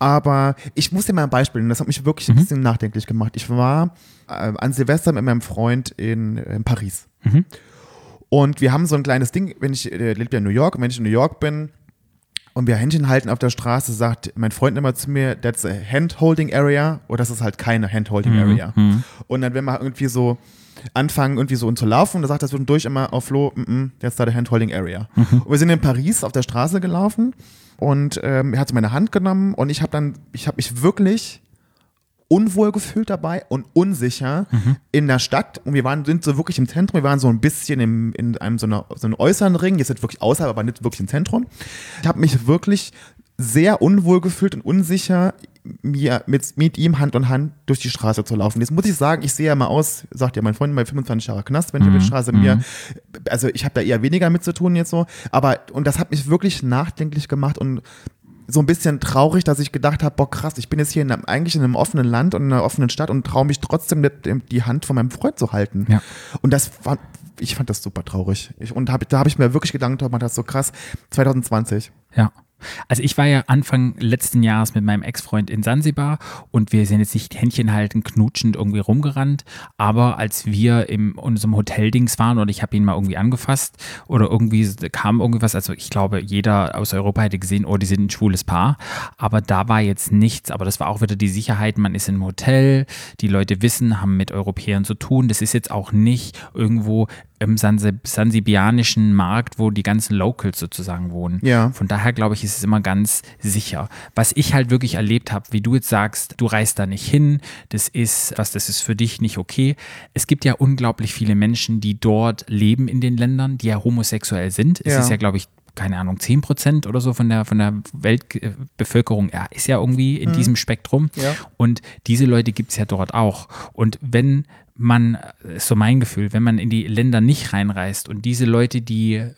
Aber ich muss dir mal ein Beispiel nennen, das hat mich wirklich ein bisschen nachdenklich gemacht. Ich war äh, an Silvester mit meinem Freund in, in Paris. Und wir haben so ein kleines Ding, wenn ich, der lebt ja in New York, und wenn ich in New York bin, und wir Händchen halten auf der Straße, sagt mein Freund immer zu mir, that's a hand-holding area oder das ist halt keine hand-holding area. Und dann, wenn wir irgendwie so anfangen, irgendwie so zu laufen, da sagt er zwischendurch immer auf Flo, mm -mm, that's not a hand-holding area. Und wir sind in Paris auf der Straße gelaufen und ähm, er hat so meine Hand genommen und ich habe dann, ich habe mich wirklich unwohl gefühlt dabei und unsicher in der Stadt. Und wir waren, sind so wirklich im Zentrum. Wir waren so ein bisschen im, in einem so, einer, so einem äußeren Ring. Jetzt nicht wirklich außerhalb, aber nicht wirklich im Zentrum. Ich habe mich wirklich sehr unwohl gefühlt und unsicher, mir mit, mit ihm Hand in Hand durch die Straße zu laufen. Jetzt muss ich sagen, ich sehe ja mal aus, sagt ja mein Freund, bei 25 Jahre Knast, wenn ich auf die Straße mir, also ich habe da eher weniger mit zu tun jetzt so, aber, und das hat mich wirklich nachdenklich gemacht und so ein bisschen traurig, dass ich gedacht habe, boah krass, ich bin jetzt hier in einem, eigentlich in einem offenen Land und in einer offenen Stadt und traue mich trotzdem die Hand von meinem Freund zu halten. Ja. Und das war, ich fand das super traurig. Ich, und hab, da habe ich mir wirklich Gedanken gemacht, das ist so krass, 2020. Ja. Also ich war ja Anfang letzten Jahres mit meinem Ex-Freund in Sansibar und wir sind jetzt nicht Händchen halten, knutschend irgendwie rumgerannt, aber als wir in unserem Hoteldings waren und ich habe ihn mal irgendwie angefasst oder irgendwie kam irgendwas, also ich glaube, jeder aus Europa hätte gesehen, oh, die sind ein schwules Paar, aber da war jetzt nichts, aber das war auch wieder die Sicherheit, man ist im Hotel, die Leute wissen, haben mit Europäern zu tun, das ist jetzt auch nicht irgendwo im sansibianischen Markt, wo die ganzen Locals sozusagen wohnen. Ja. Von daher glaube ich, ist es immer ganz sicher. Was ich halt wirklich erlebt habe, wie du jetzt sagst, du reist da nicht hin, das ist was, das ist für dich nicht okay. Es gibt ja unglaublich viele Menschen, die dort leben in den Ländern, die ja homosexuell sind. Es Ja. ist ja, glaube ich, keine Ahnung, 10 Prozent oder so von der, von der Weltbevölkerung ja, ist ja irgendwie in diesem Spektrum. Mhm. Ja. Und diese Leute gibt es ja dort auch. Und wenn man, ist so mein Gefühl, wenn man in die Länder nicht reinreist und diese Leute, die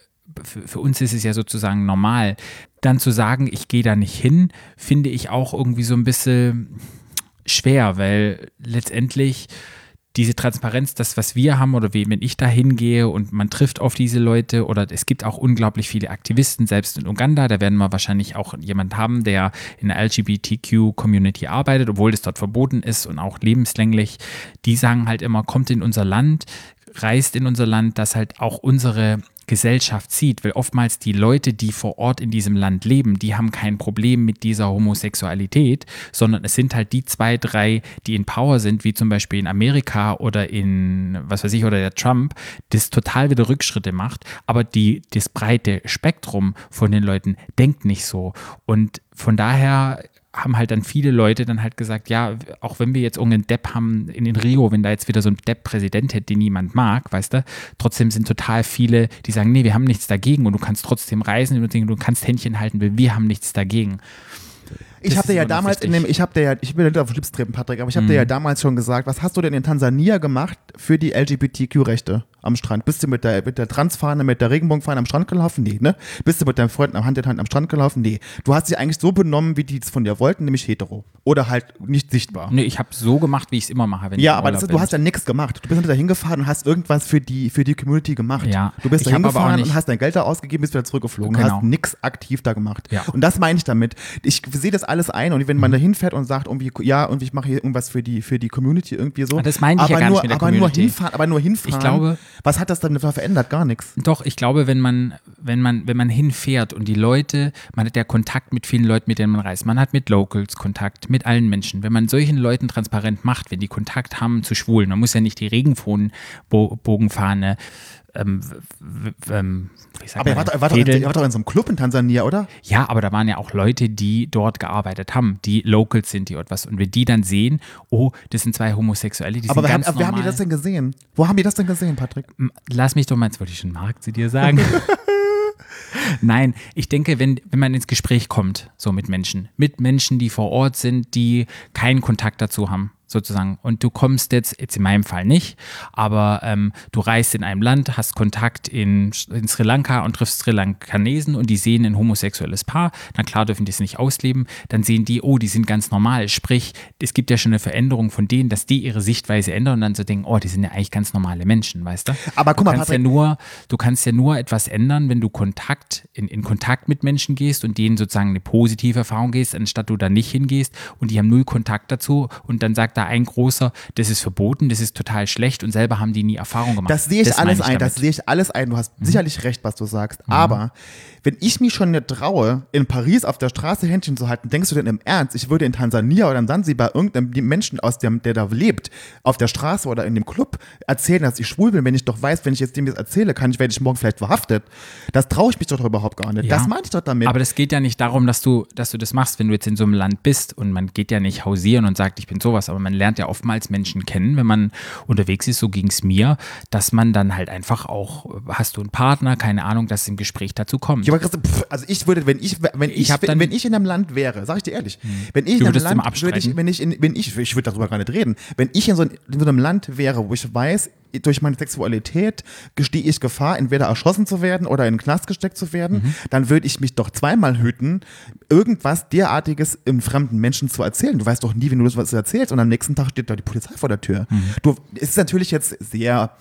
für, für uns ist es ja sozusagen normal, dann zu sagen, ich gehe da nicht hin, finde ich auch irgendwie so ein bisschen schwer, weil letztendlich diese Transparenz, das, was wir haben oder wie, wenn ich da hingehe und man trifft auf diese Leute oder es gibt auch unglaublich viele Aktivisten, selbst in Uganda, da werden wir wahrscheinlich auch jemand haben, der in der LGBTQ-Community arbeitet, obwohl das dort verboten ist und auch lebenslänglich. Die sagen halt immer, kommt in unser Land, reist in unser Land, dass halt auch unsere Gesellschaft sieht, weil oftmals die Leute, die vor Ort in diesem Land leben, die haben kein Problem mit dieser Homosexualität, sondern es sind halt die zwei, drei, die in Power sind, wie zum Beispiel in Amerika oder in, was weiß ich, oder der Trump, das total wieder Rückschritte macht, aber die, das breite Spektrum von den Leuten denkt nicht so. Und von daher haben halt dann viele Leute dann halt gesagt, ja, auch wenn wir jetzt irgendeinen Depp haben in den Rio, wenn da jetzt wieder so ein Depp-Präsident hätte, den niemand mag, weißt du, trotzdem sind total viele, die sagen, nee, wir haben nichts dagegen und du kannst trotzdem reisen und du kannst Händchen halten, wir haben nichts dagegen. Ich habe dir ja damals in dem, ich habe dir ja, ich will auf Schlips treten, Patrick, aber ich habe dir ja damals schon gesagt, was hast du denn in Tansania gemacht für die LGBTQ-Rechte am Strand? Bist du mit der, mit der Transfahne, mit der Regenbogenfahne am Strand gelaufen? Nee, ne? Bist du mit deinen Freunden am Hand in Hand am Strand gelaufen? Nee. Du hast dich eigentlich so benommen, wie die es von dir wollten, nämlich hetero. Oder halt nicht sichtbar. Nee, ich habe so gemacht, wie ich es immer mache, wenn ich Ja, aber ist, du hast ja nichts gemacht. Du bist hinter hingefahren und hast irgendwas für die, für die Community gemacht. Ja. Du bist da hingefahren und hast dein Geld da ausgegeben, bist wieder zurückgeflogen. Du Genau. hast nichts aktiv da gemacht. Ja. Und das meine ich damit. Ich sehe das alles ein und wenn man da hinfährt und sagt, irgendwie, ja, und ich mache hier irgendwas für die, für die Community irgendwie so. Das meine ich ja aber gar nur, nicht mit der aber nur Community. hinfahren, aber nur hinfahren. Ich glaube- was hat das dann verändert? Gar nichts. Doch, ich glaube, wenn man, wenn man, wenn man hinfährt und die Leute, man hat ja Kontakt mit vielen Leuten, mit denen man reist. Man hat mit Locals Kontakt, mit allen Menschen. Wenn man solchen Leuten transparent macht, wenn die Kontakt haben zu Schwulen, man muss ja nicht die Regenbogenfahne, ähm, ähm, Aber er war, er, war doch in, er war doch in so einem Club in Tansania, oder? Ja, aber da waren ja auch Leute, die dort gearbeitet haben, die Locals sind, die etwas. Und wenn die dann sehen, oh, das sind zwei Homosexuelle, die Aber sind ganz haben, wer haben die normal. das denn gesehen? Wo haben die das denn gesehen, Patrick? Lass mich doch mal, jetzt wollte ich schon Marc zu dir sagen. [laughs] Nein, ich denke, wenn, wenn man ins Gespräch kommt, so mit Menschen, mit Menschen, die vor Ort sind, die keinen Kontakt dazu haben, sozusagen. Und du kommst jetzt, jetzt in meinem Fall nicht, aber ähm, du reist in einem Land, hast Kontakt in, in Sri Lanka und triffst Sri Lankanesen und die sehen ein homosexuelles Paar, na klar dürfen die es nicht ausleben, dann sehen die, oh, die sind ganz normal. Sprich, es gibt ja schon eine Veränderung von denen, dass die ihre Sichtweise ändern und dann so denken, oh, die sind ja eigentlich ganz normale Menschen, weißt du? Aber guck mal, du kannst ja nur, du kannst ja nur etwas ändern, wenn du Kontakt, in, in Kontakt mit Menschen gehst und denen sozusagen eine positive Erfahrung gehst, anstatt du da nicht hingehst und die haben null Kontakt dazu und dann sagt da ein großer, das ist verboten, das ist total schlecht und selber haben die nie Erfahrung gemacht. Das sehe ich meine alles ein, das damit. Mhm. sehe ich alles ein. Du hast sicherlich recht, was du sagst. Aber wenn ich mich schon nicht traue, in Paris auf der Straße Händchen zu halten, denkst du denn im Ernst, ich würde in Tansania oder in Sansibar irgendeinem Menschen aus dem, der da lebt, auf der Straße oder in dem Club erzählen, dass ich schwul bin, wenn ich doch weiß, wenn ich jetzt dem das erzähle, kann ich, werde ich morgen vielleicht verhaftet. Das traue ich mich doch überhaupt gar nicht. Ja. Das meine ich doch damit. Aber das geht ja nicht darum, dass du, dass du das machst, wenn du jetzt in so einem Land bist und man geht ja nicht hausieren und sagt, ich bin sowas, aber man lernt ja oftmals Menschen kennen, wenn man unterwegs ist, so ging es mir, dass man dann halt einfach auch, hast du einen Partner, keine Ahnung, dass es im Gespräch dazu kommt. Ja, aber pff, also ich würde, wenn ich, wenn ich, Ich dann- wenn ich in einem Land wäre, sag ich dir ehrlich, wenn ich in einem Land, würde ich, wenn ich, in, wenn ich, ich würde darüber gar nicht reden, wenn ich in so, in so einem Land wäre, wo ich weiß, durch meine Sexualität gestehe ich Gefahr, entweder erschossen zu werden oder in den Knast gesteckt zu werden, Mhm. dann würde ich mich doch zweimal hüten, irgendwas derartiges einem fremden Menschen zu erzählen. Du weißt doch nie, wenn du das was erzählst und am nächsten Tag steht da die Polizei vor der Tür. Mhm. Du, es ist natürlich jetzt sehr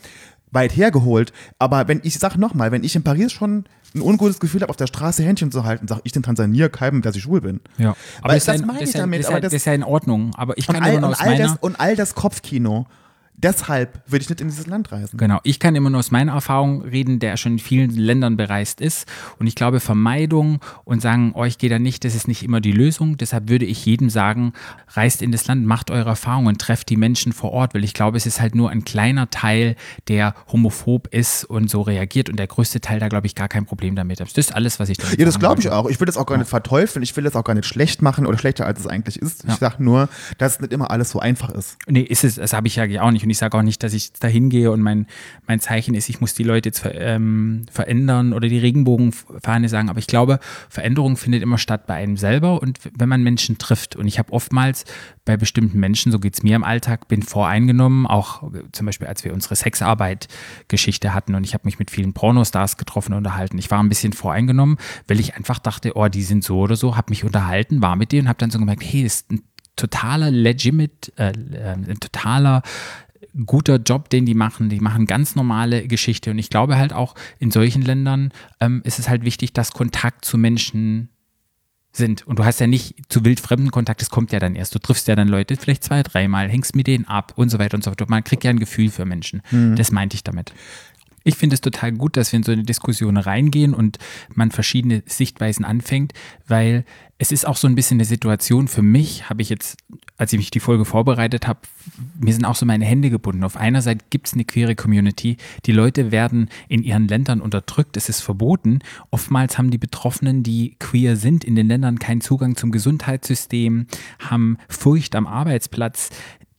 weit hergeholt, aber wenn ich sag nochmal, wenn ich in Paris schon ein ungutes Gefühl habe, auf der Straße Händchen zu halten, sag ich in Tansania keinem, dass ich schwul bin. Ja, Weil das, das in- meine ich damit, Das ist, aber ja, das- das ist ja in Ordnung, aber ich Und kann all, immer nur und, all das, und all das Kopfkino, Deshalb würde ich nicht in dieses Land reisen. Genau, ich kann immer nur aus meiner Erfahrung reden, der schon in vielen Ländern bereist ist. Und ich glaube, Vermeidung und sagen, oh, ich gehe da nicht, das ist nicht immer die Lösung. Deshalb würde ich jedem sagen, reist in das Land, macht eure Erfahrungen trefft die Menschen vor Ort, weil ich glaube, es ist halt nur ein kleiner Teil, der homophob ist und so reagiert. Und der größte Teil da, glaube ich, gar kein Problem damit hat. Das ist alles, was ich damit Ja, das glaube ich auch. Ich will das auch gar nicht verteufeln. Ich will das auch gar nicht schlecht machen oder schlechter, als es eigentlich ist. Ich sage nur, dass es nicht immer alles so einfach ist. Nee, ist es, das habe ich ja auch nicht. Und ich sage auch nicht, dass ich dahin gehe und mein, mein Zeichen ist, ich muss die Leute jetzt ver, ähm, verändern oder die Regenbogenfahne sagen. Aber ich glaube, Veränderung findet immer statt bei einem selber und wenn man Menschen trifft. Und ich habe oftmals bei bestimmten Menschen, so geht es mir im Alltag, bin voreingenommen, auch zum Beispiel, als wir unsere Sexarbeit-Geschichte hatten und ich habe mich mit vielen Pornostars getroffen und unterhalten. Ich war ein bisschen voreingenommen, weil ich einfach dachte, oh, die sind so oder so, habe mich unterhalten, war mit denen und habe dann so gemerkt, hey, das ist ein totaler legit, äh, äh, ein totaler guter Job, den die machen. Die machen ganz normale Geschichte. Und ich glaube halt auch in solchen Ländern ähm, ist es halt wichtig, dass Kontakt zu Menschen sind. Und du hast ja nicht zu wildfremden Kontakt, das kommt ja dann erst. Du triffst ja dann Leute vielleicht zwei, dreimal, hängst mit denen ab und so weiter und so fort. Man kriegt ja ein Gefühl für Menschen. Das meinte ich damit. Ich finde es total gut, dass wir in so eine Diskussion reingehen und man verschiedene Sichtweisen anfängt, weil es ist auch so ein bisschen eine Situation für mich, habe ich jetzt, als ich mich die Folge vorbereitet habe, mir sind auch so meine Hände gebunden. Auf einer Seite gibt es eine queere Community, die Leute werden in ihren Ländern unterdrückt, es ist verboten. Oftmals haben die Betroffenen, die queer sind, in den Ländern keinen Zugang zum Gesundheitssystem, haben Furcht am Arbeitsplatz,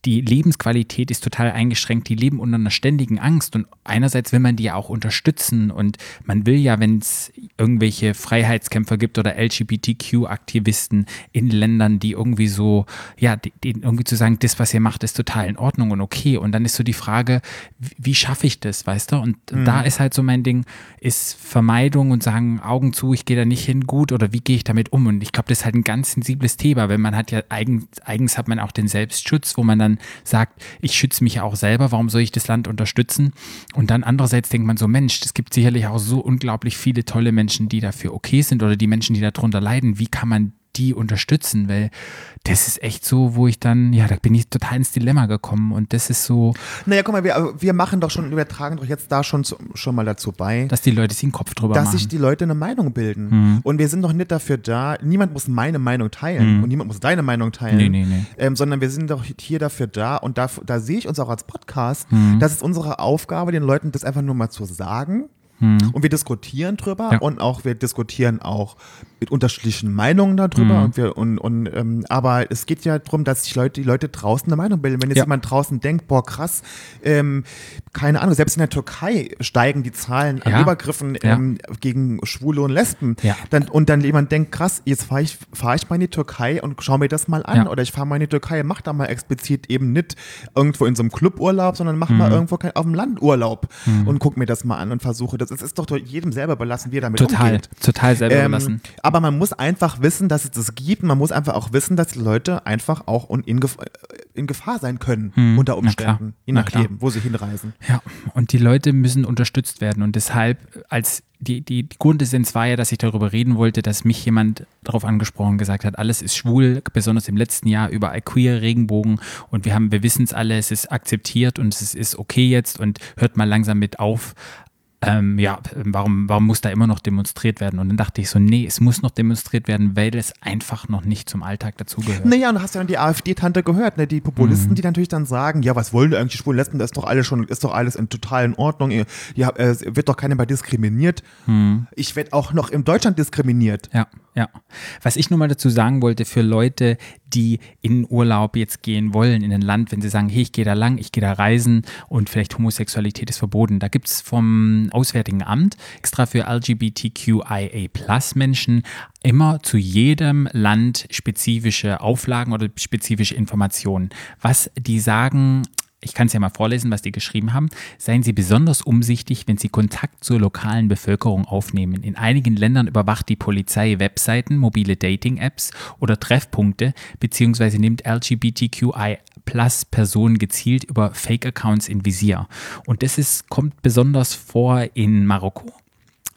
die Lebensqualität ist total eingeschränkt, die leben unter einer ständigen Angst und einerseits will man die ja auch unterstützen und man will ja, wenn es irgendwelche Freiheitskämpfer gibt oder LGBTQ-Aktivisten in Ländern, die irgendwie so, ja, denen irgendwie zu sagen, das, was ihr macht, ist total in Ordnung und okay und dann ist so die Frage, wie, schaffe ich das, weißt du? Und da ist halt so mein Ding, ist Vermeidung und sagen, Augen zu, ich gehe da nicht hin, gut oder wie gehe ich damit um? Und ich glaube, das ist halt ein ganz sensibles Thema, weil man hat ja eigen, eigens hat man auch den Selbstschutz, wo man dann sagt, ich schütze mich ja auch selber, warum soll ich das Land unterstützen? Und dann andererseits denkt man so, Mensch, es gibt sicherlich auch so unglaublich viele tolle Menschen, die dafür okay sind oder die Menschen, die darunter leiden. Wie kann man die unterstützen? Weil das ist echt so, wo ich dann, ja, da bin ich total ins Dilemma gekommen und das ist so, Naja, guck mal, wir, wir machen doch schon, wir tragen doch jetzt da schon, schon mal dazu bei, dass die Leute sich einen Kopf drüber dass machen. sich die Leute eine Meinung bilden. Und wir sind doch nicht dafür da, niemand muss meine Meinung teilen und niemand muss deine Meinung teilen, Nee, nee, nee. Ähm, sondern wir sind doch hier dafür da und da, da sehe ich uns auch als Podcast, Mhm. das ist unsere Aufgabe, den Leuten das einfach nur mal zu sagen. Und wir diskutieren drüber Mhm. Ja. und auch wir diskutieren auch mit unterschiedlichen Meinungen darüber. Mhm. Und wir, und, und, ähm, aber es geht ja darum, dass sich Leute, die Leute draußen eine Meinung bilden. Wenn jetzt Ja. jemand draußen denkt, boah, krass, ähm, keine Ahnung, selbst in der Türkei steigen die Zahlen an Ja. Übergriffen ähm, gegen Schwule und Lesben. Dann, und dann jemand denkt, krass, jetzt fahre ich, fahr ich mal in die Türkei und schau mir das mal an. Oder ich fahre mal in die Türkei, mach da mal explizit eben nicht irgendwo in so einem Cluburlaub, sondern mach mal irgendwo auf dem Land Urlaub und guck mir das mal an und versuche das. Es ist doch jedem selber belassen, wie er damit total, umgeht. total selber Ähm, überlassen. aber man muss einfach wissen, dass es das gibt. Man muss einfach auch wissen, dass die Leute einfach auch in, Gef in Gefahr sein können unter Hm, klar. Umständen, je nachdem, wo sie hinreisen. Ja, und die Leute müssen unterstützt werden. Und deshalb, als die, die, die Grundessenz war ja, dass ich darüber reden wollte, dass mich jemand darauf angesprochen gesagt hat, alles ist schwul, besonders im letzten Jahr überall queer, Regenbogen und wir haben, wir wissen es alle, es ist akzeptiert und es ist okay jetzt und hört mal langsam mit auf. Ähm, ja, warum, warum muss da immer noch demonstriert werden? Und dann dachte ich so, nee, es muss noch demonstriert werden, weil es einfach noch nicht zum Alltag dazugehört. Naja, und du hast ja dann die AfD-Tante gehört, ne? die Populisten, Mhm. die natürlich dann sagen, ja, was wollen die eigentlich Schwulen, Lesben, das ist doch alles schon, ist doch alles in total in Ordnung, ihr, ihr, habt- es wird doch keiner mehr diskriminiert. Mhm. Ich werde auch noch in Deutschland diskriminiert. Ja, ja. Was ich nur mal dazu sagen wollte, für Leute, die in Urlaub jetzt gehen wollen, in ein Land, wenn sie sagen, hey, ich gehe da lang, ich gehe da reisen und vielleicht Homosexualität ist verboten, da gibt es vom Auswärtigen Amt extra für LGBTQIA-Plus-Menschen immer zu jedem Land spezifische Auflagen oder spezifische Informationen. Was die sagen, ich kann es ja mal vorlesen, was die geschrieben haben. Seien Sie besonders umsichtig, wenn Sie Kontakt zur lokalen Bevölkerung aufnehmen. In einigen Ländern überwacht die Polizei Webseiten, mobile Dating-Apps oder Treffpunkte, beziehungsweise nimmt LGBTQI Plus Personen gezielt über Fake-Accounts in Visier. Und das ist, kommt besonders vor in Marokko.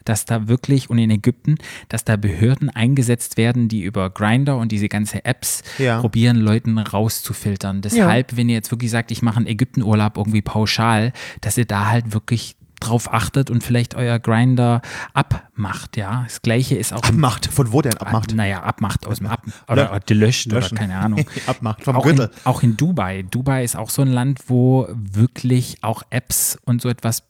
Dass da wirklich und in Ägypten, dass da Behörden eingesetzt werden, die über Grinder und diese ganze Apps Ja. probieren, Leuten rauszufiltern. Deshalb, wenn ihr jetzt wirklich sagt, ich mache einen Ägyptenurlaub irgendwie pauschal, dass ihr da halt wirklich drauf achtet und vielleicht euer Grinder abmacht, ja. Das gleiche ist auch Abmacht. Von wo denn abmacht? Naja, abmacht aus dem Ab oder, oder gelöscht oder keine Ahnung. [laughs] Abmacht vom auch, in, Gürtel. auch in Dubai. Dubai ist auch so ein Land, wo wirklich auch Apps und so etwas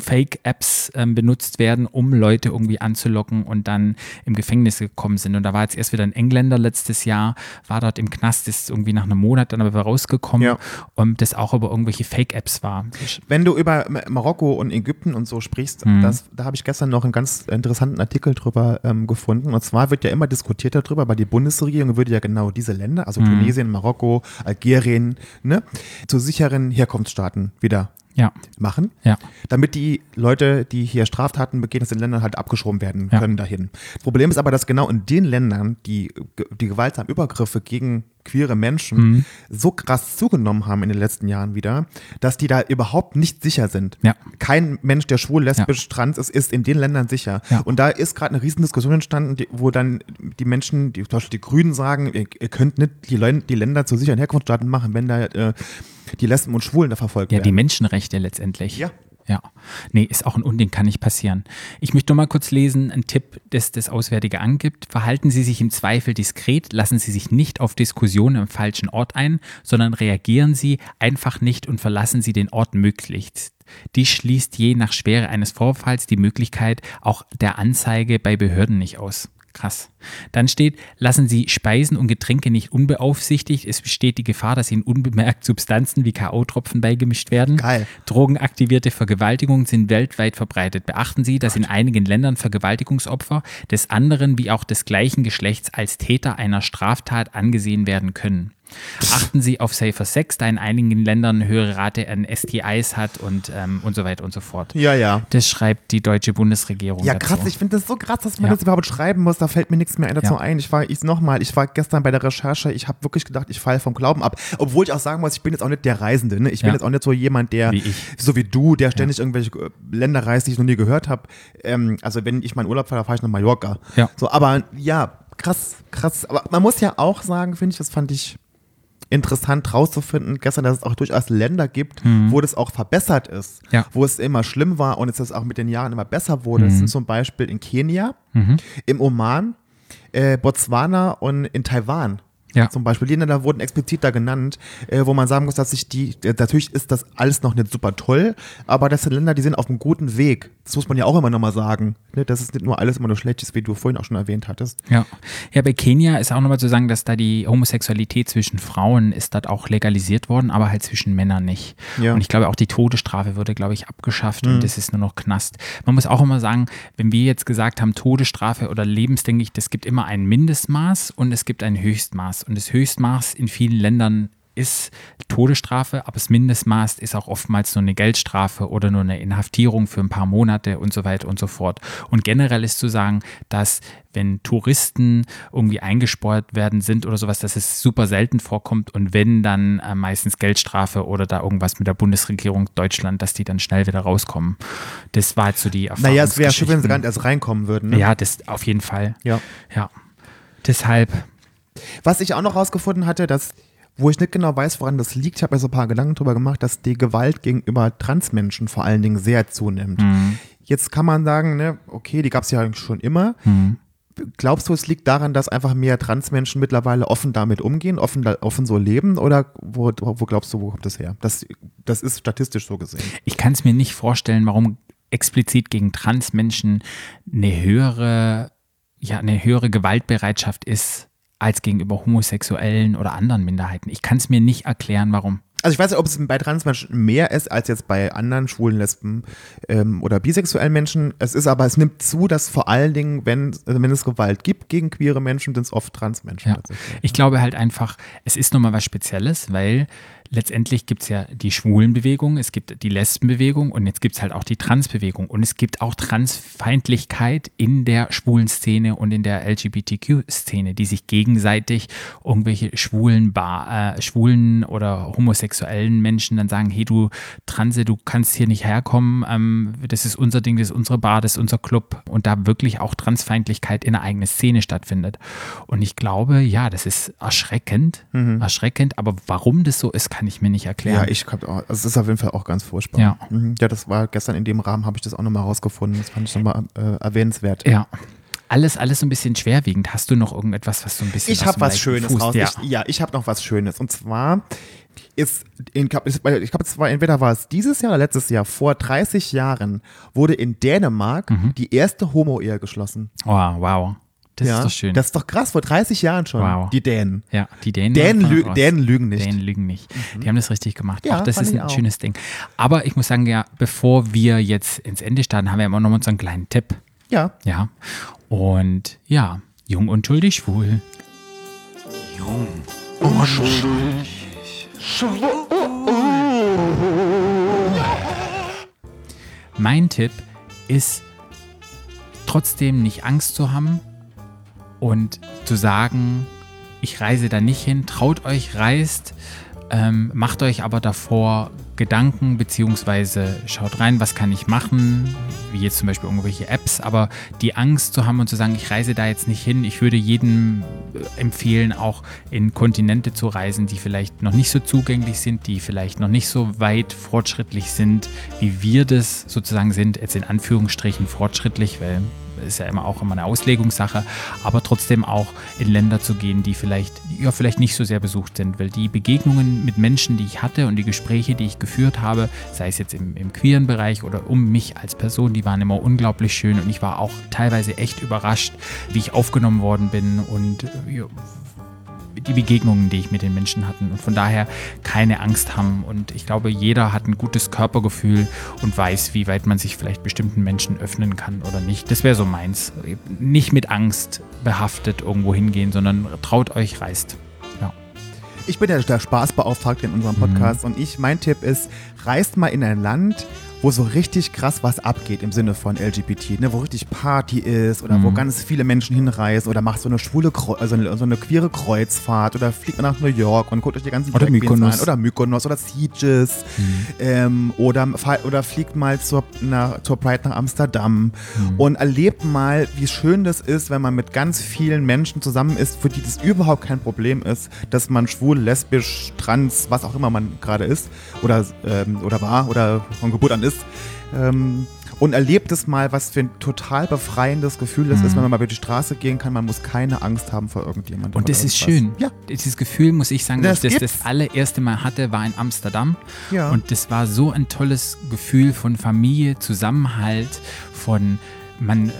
Fake-Apps ähm, benutzt werden, um Leute irgendwie anzulocken und dann im Gefängnis gekommen sind. Und da war jetzt erst wieder ein Engländer letztes Jahr, war dort im Knast, ist irgendwie nach einem Monat dann aber rausgekommen Ja. und das auch über irgendwelche Fake-Apps war. Wenn du über Marokko und Ägypten und so sprichst, Mhm. das, da habe ich gestern noch einen ganz interessanten Artikel drüber ähm, gefunden. Und zwar wird ja immer diskutiert darüber, weil die Bundesregierung würde ja genau diese Länder, also Mhm. Tunesien, Marokko, Algerien, ne, zu sicheren Herkunftsstaaten wieder Ja, machen, ja. damit die Leute, die hier Straftaten begehen, aus den Ländern halt abgeschoben werden können dahin. Das Problem ist aber, dass genau in den Ländern die, die gewaltsamen Übergriffe gegen queere Menschen Mhm. so krass zugenommen haben in den letzten Jahren wieder, dass die da überhaupt nicht sicher sind. Ja. Kein Mensch, der schwul, lesbisch, trans ist, ist in den Ländern sicher. Ja. Und da ist gerade eine Riesendiskussion entstanden, die, wo dann die Menschen, die, zum Beispiel die Grünen sagen, ihr, ihr könnt nicht die, Leu- die Länder zu sicheren Herkunftsstaaten machen, wenn da äh, die Lesben und Schwulen da verfolgt Ja, die werden. Menschenrechte letztendlich. Ja. Ja. Nee, ist auch ein Unding, kann nicht passieren. Ich möchte nur mal kurz lesen, ein Tipp, das das Auswärtige angibt. Verhalten Sie sich im Zweifel diskret, lassen Sie sich nicht auf Diskussionen am falschen Ort ein, sondern reagieren Sie einfach nicht und verlassen Sie den Ort möglichst. Dies schließt je nach Schwere eines Vorfalls die Möglichkeit auch der Anzeige bei Behörden nicht aus. Krass. Dann steht, lassen Sie Speisen und Getränke nicht unbeaufsichtigt. Es besteht die Gefahr, dass Ihnen unbemerkt Substanzen wie K.O.-Tropfen beigemischt werden. Geil. Drogenaktivierte Vergewaltigungen sind weltweit verbreitet. Beachten Sie, dass in einigen Ländern Vergewaltigungsopfer des anderen wie auch des gleichen Geschlechts als Täter einer Straftat angesehen werden können. Achten Sie auf Safer Sex, da in einigen Ländern eine höhere Rate an STIs hat und, ähm, und so weiter und so fort. Ja, ja. Das schreibt die deutsche Bundesregierung. Ja, dazu. krass, ich finde das so krass, dass man Ja. das überhaupt schreiben muss. Da fällt mir nichts mehr dazu Ja. ein. Ich war, ich nochmal, ich war gestern bei der Recherche, ich habe wirklich gedacht, ich falle vom Glauben ab. Obwohl ich auch sagen muss, ich bin jetzt auch nicht der Reisende. Ne? Ich bin Ja. jetzt auch nicht so jemand, der, Wie so wie du, der ständig irgendwelche äh, Länder reist, die ich noch nie gehört habe. Ähm, also wenn ich meinen Urlaub fahre, fahre ich nach Mallorca. Ja. So, aber ja, krass, krass. Aber man muss ja auch sagen, finde ich, das fand ich interessant rauszufinden gestern, dass es auch durchaus Länder gibt, wo das auch verbessert ist, Mhm. Ja. wo es immer schlimm war und es auch mit den Jahren immer besser wurde. Mhm. Das sind zum Beispiel in Kenia, im Oman, äh, Botswana und in Taiwan. Ja. Zum Beispiel, die Länder wurden explizit da genannt, äh, wo man sagen muss, dass sich die, äh, natürlich ist das alles noch nicht super toll, aber das sind Länder, die sind auf einem guten Weg. Das muss man ja auch immer nochmal sagen, ne? dass es nicht nur alles immer nur schlecht ist, wie du vorhin auch schon erwähnt hattest. Ja. ja, bei Kenia ist auch nochmal zu sagen, dass da die Homosexualität zwischen Frauen ist dort auch legalisiert worden, aber halt zwischen Männern nicht. Ja. Und ich glaube auch die Todesstrafe wurde, glaube ich, abgeschafft und es ist nur noch Knast. Man muss auch immer sagen, wenn wir jetzt gesagt haben, Todesstrafe oder lebenslänglich, das gibt immer ein Mindestmaß und es gibt ein Höchstmaß. Und das Höchstmaß in vielen Ländern ist Todesstrafe, aber das Mindestmaß ist auch oftmals nur eine Geldstrafe oder nur eine Inhaftierung für ein paar Monate und so weiter und so fort. Und generell ist zu sagen, dass wenn Touristen irgendwie eingesperrt werden sind oder sowas, dass es super selten vorkommt und wenn dann äh, meistens Geldstrafe oder da irgendwas mit der Bundesregierung Deutschland, dass die dann schnell wieder rauskommen. Das war jetzt so die Erfahrung. Naja, es wäre schön, wenn sie gar nicht erst reinkommen würden. Ne? Ja, das auf jeden Fall. Ja. Ja. Deshalb, Was ich auch noch rausgefunden hatte, dass, wo ich nicht genau weiß, woran das liegt, ich habe mir so ein paar Gedanken drüber gemacht, dass die Gewalt gegenüber Transmenschen vor allen Dingen sehr zunimmt. Jetzt kann man sagen, ne, okay, die gab es ja eigentlich schon immer. Glaubst du, es liegt daran, dass einfach mehr Transmenschen mittlerweile offen damit umgehen, offen, offen so leben? Oder wo, wo glaubst du, wo kommt das her? Das, das ist statistisch so gesehen. ich kann es mir nicht vorstellen, warum explizit gegen Transmenschen eine höhere, ja, eine höhere Gewaltbereitschaft ist als gegenüber Homosexuellen oder anderen Minderheiten. Ich kann es mir nicht erklären, warum. Also ich weiß nicht, ob es bei Transmenschen mehr ist als jetzt bei anderen schwulen, Lesben ähm, oder bisexuellen Menschen. Es ist aber, es nimmt zu, dass vor allen Dingen, wenn, also wenn es Gewalt gibt gegen queere Menschen, sind es oft Transmenschen. Ja. Ich glaube halt einfach, es ist nochmal was Spezielles, weil letztendlich gibt es ja die Schwulenbewegung, es gibt die Lesbenbewegung und jetzt gibt es halt auch die Transbewegung. Und es gibt auch Transfeindlichkeit in der schwulen Szene und in der LGBTQ-Szene, die sich gegenseitig irgendwelche schwulen, Bar, äh, schwulen oder homosexuellen Menschen dann sagen, hey du Transe, du kannst hier nicht herkommen, ähm, das ist unser Ding, das ist unsere Bar, das ist unser Club und da wirklich auch Transfeindlichkeit in der eigenen Szene stattfindet. Und ich glaube, ja, das ist erschreckend, erschreckend, aber warum das so ist, kann ich mir nicht erklären. Ja, ich glaube auch, also es ist auf jeden Fall auch ganz furchtbar. Ja. Mhm. ja, das war gestern in dem Rahmen, habe ich das auch nochmal rausgefunden. Das fand ich nochmal äh, erwähnenswert. Ja. Alles, alles so ein bisschen schwerwiegend. Hast du noch irgendetwas, was so ein bisschen Ich habe was Schönes Fuß- raus. Ja. Ich, ja, ich habe noch was Schönes. Und zwar ist, in, ich glaube, es war entweder war es dieses Jahr oder letztes Jahr, vor 30 Jahren wurde in Dänemark Mhm. die erste Homo-Ehe geschlossen. Oh, wow. Das ja, ist doch schön. Das ist doch krass, vor 30 Jahren schon. Wow. Die Dänen. ja, die Dänen, Dänen, lü. Dänen lügen nicht. Mhm. Dänen lügen nicht. Die haben das richtig gemacht. Ja, auch das fand ist ein auch. schönes Ding. Aber ich muss sagen, ja, bevor wir jetzt ins Ende starten, haben wir immer noch mal so einen kleinen Tipp. Ja. Ja. Und ja, jung, unschuldig, schwul. Mein Tipp ist trotzdem nicht Angst zu haben und zu sagen, ich reise da nicht hin, traut euch, reist, ähm, macht euch aber davor Gedanken, beziehungsweise schaut rein, was kann ich machen, wie jetzt zum Beispiel irgendwelche Apps, aber die Angst zu haben und zu sagen, ich reise da jetzt nicht hin, ich würde jedem äh, empfehlen, auch in Kontinente zu reisen, die vielleicht noch nicht so zugänglich sind, die vielleicht noch nicht so weit fortschrittlich sind, wie wir das sozusagen sind, jetzt in Anführungsstrichen fortschrittlich, weil ist ja immer auch immer eine Auslegungssache, aber trotzdem auch in Länder zu gehen, die vielleicht, ja, vielleicht nicht so sehr besucht sind, weil die Begegnungen mit Menschen, die ich hatte und die Gespräche, die ich geführt habe, sei es jetzt im, im queeren Bereich oder um mich als Person, die waren immer unglaublich schön und ich war auch teilweise echt überrascht, wie ich aufgenommen worden bin und ja, die Begegnungen, die ich mit den Menschen hatte. Und von daher keine Angst haben. Und ich glaube, jeder hat ein gutes Körpergefühl und weiß, wie weit man sich vielleicht bestimmten Menschen öffnen kann oder nicht. Das wäre so meins. Nicht mit Angst behaftet irgendwo hingehen, sondern traut euch, reist. Ja. Ich bin ja der Spaßbeauftragte in unserem Mhm. Podcast und ich, mein Tipp ist, reist mal in ein Land, wo so richtig krass was abgeht im Sinne von LGBT, ne, wo richtig Party ist oder Mhm. wo ganz viele Menschen hinreisen oder macht so eine schwule, also eine, so eine queere Kreuzfahrt oder fliegt nach New York und guckt euch die ganzen Oder Mykonos. an oder Mykonos oder Sieges ähm, oder, oder fliegt mal zur, na, zur Pride nach Amsterdam und erlebt mal, wie schön das ist, wenn man mit ganz vielen Menschen zusammen ist, für die das überhaupt kein Problem ist, dass man schwul, lesbisch, trans, was auch immer man gerade ist oder, ähm, oder war oder von Geburt an ist. Ähm, und erlebt es mal, was für ein total befreiendes Gefühl das ist, wenn man mal über die Straße gehen kann. Man muss keine Angst haben vor irgendjemandem. Und das ist schön. Ja. Dieses Gefühl, muss ich sagen, Das das ich das, das allererste Mal hatte, war in Amsterdam. Ja. Und das war so ein tolles Gefühl von Familie, Zusammenhalt, von man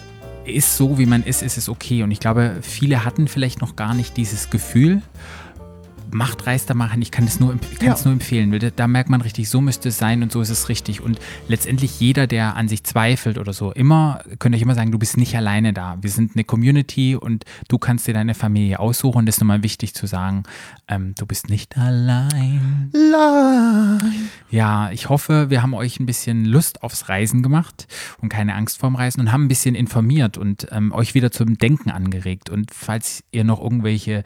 ist so, wie man ist, ist es okay. Und ich glaube, viele hatten vielleicht noch gar nicht dieses Gefühl. Macht Reis da machen, ich kann es nur, kann Ja. es nur empfehlen, da, merkt man richtig, so müsste es sein und so ist es richtig. Und letztendlich jeder, der an sich zweifelt oder so, immer, könnt ihr immer sagen, du bist nicht alleine da. Wir sind eine Community und du kannst dir deine Familie aussuchen. Das ist nochmal wichtig zu sagen, ähm, du bist nicht allein. Nein. Ja, ich hoffe, wir haben euch ein bisschen Lust aufs Reisen gemacht und keine Angst vorm Reisen und haben ein bisschen informiert und ähm, euch wieder zum Denken angeregt. Und falls ihr noch irgendwelche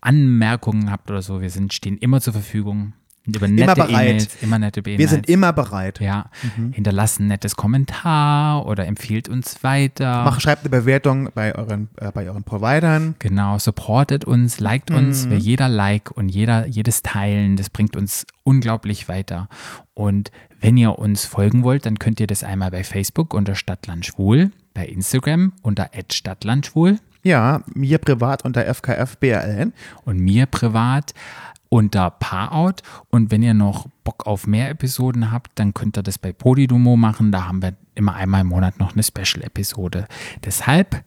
Anmerkungen habt oder so, wir sind, stehen immer zur Verfügung. Über nette bereit. E-Mails, immer nette E-Mails. Wir sind immer bereit. ja, hinterlasst ein nettes Kommentar oder empfiehlt uns weiter. Mach, schreibt eine Bewertung bei euren, äh, bei euren Providern. Genau, supportet uns, liked uns, weil jeder Like und jeder, jedes Teilen, das bringt uns unglaublich weiter. Und wenn ihr uns folgen wollt, dann könnt ihr das einmal bei Facebook unter Stadtlandschwul, bei Instagram unter @stadtlandschwul Ja, mir privat unter FKFBRN. und mir privat unter Paarout. Und wenn ihr noch Bock auf mehr Episoden habt, dann könnt ihr das bei Podidumo machen. Da haben wir immer einmal im Monat noch eine Special-Episode. Deshalb,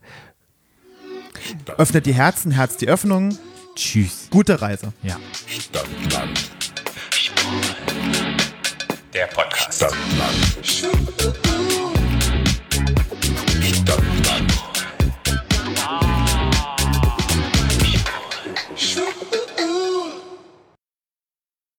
Öffnet die Herzen, Herz die Öffnung. tschüss. Gute Reise. Ja. Der Podcast.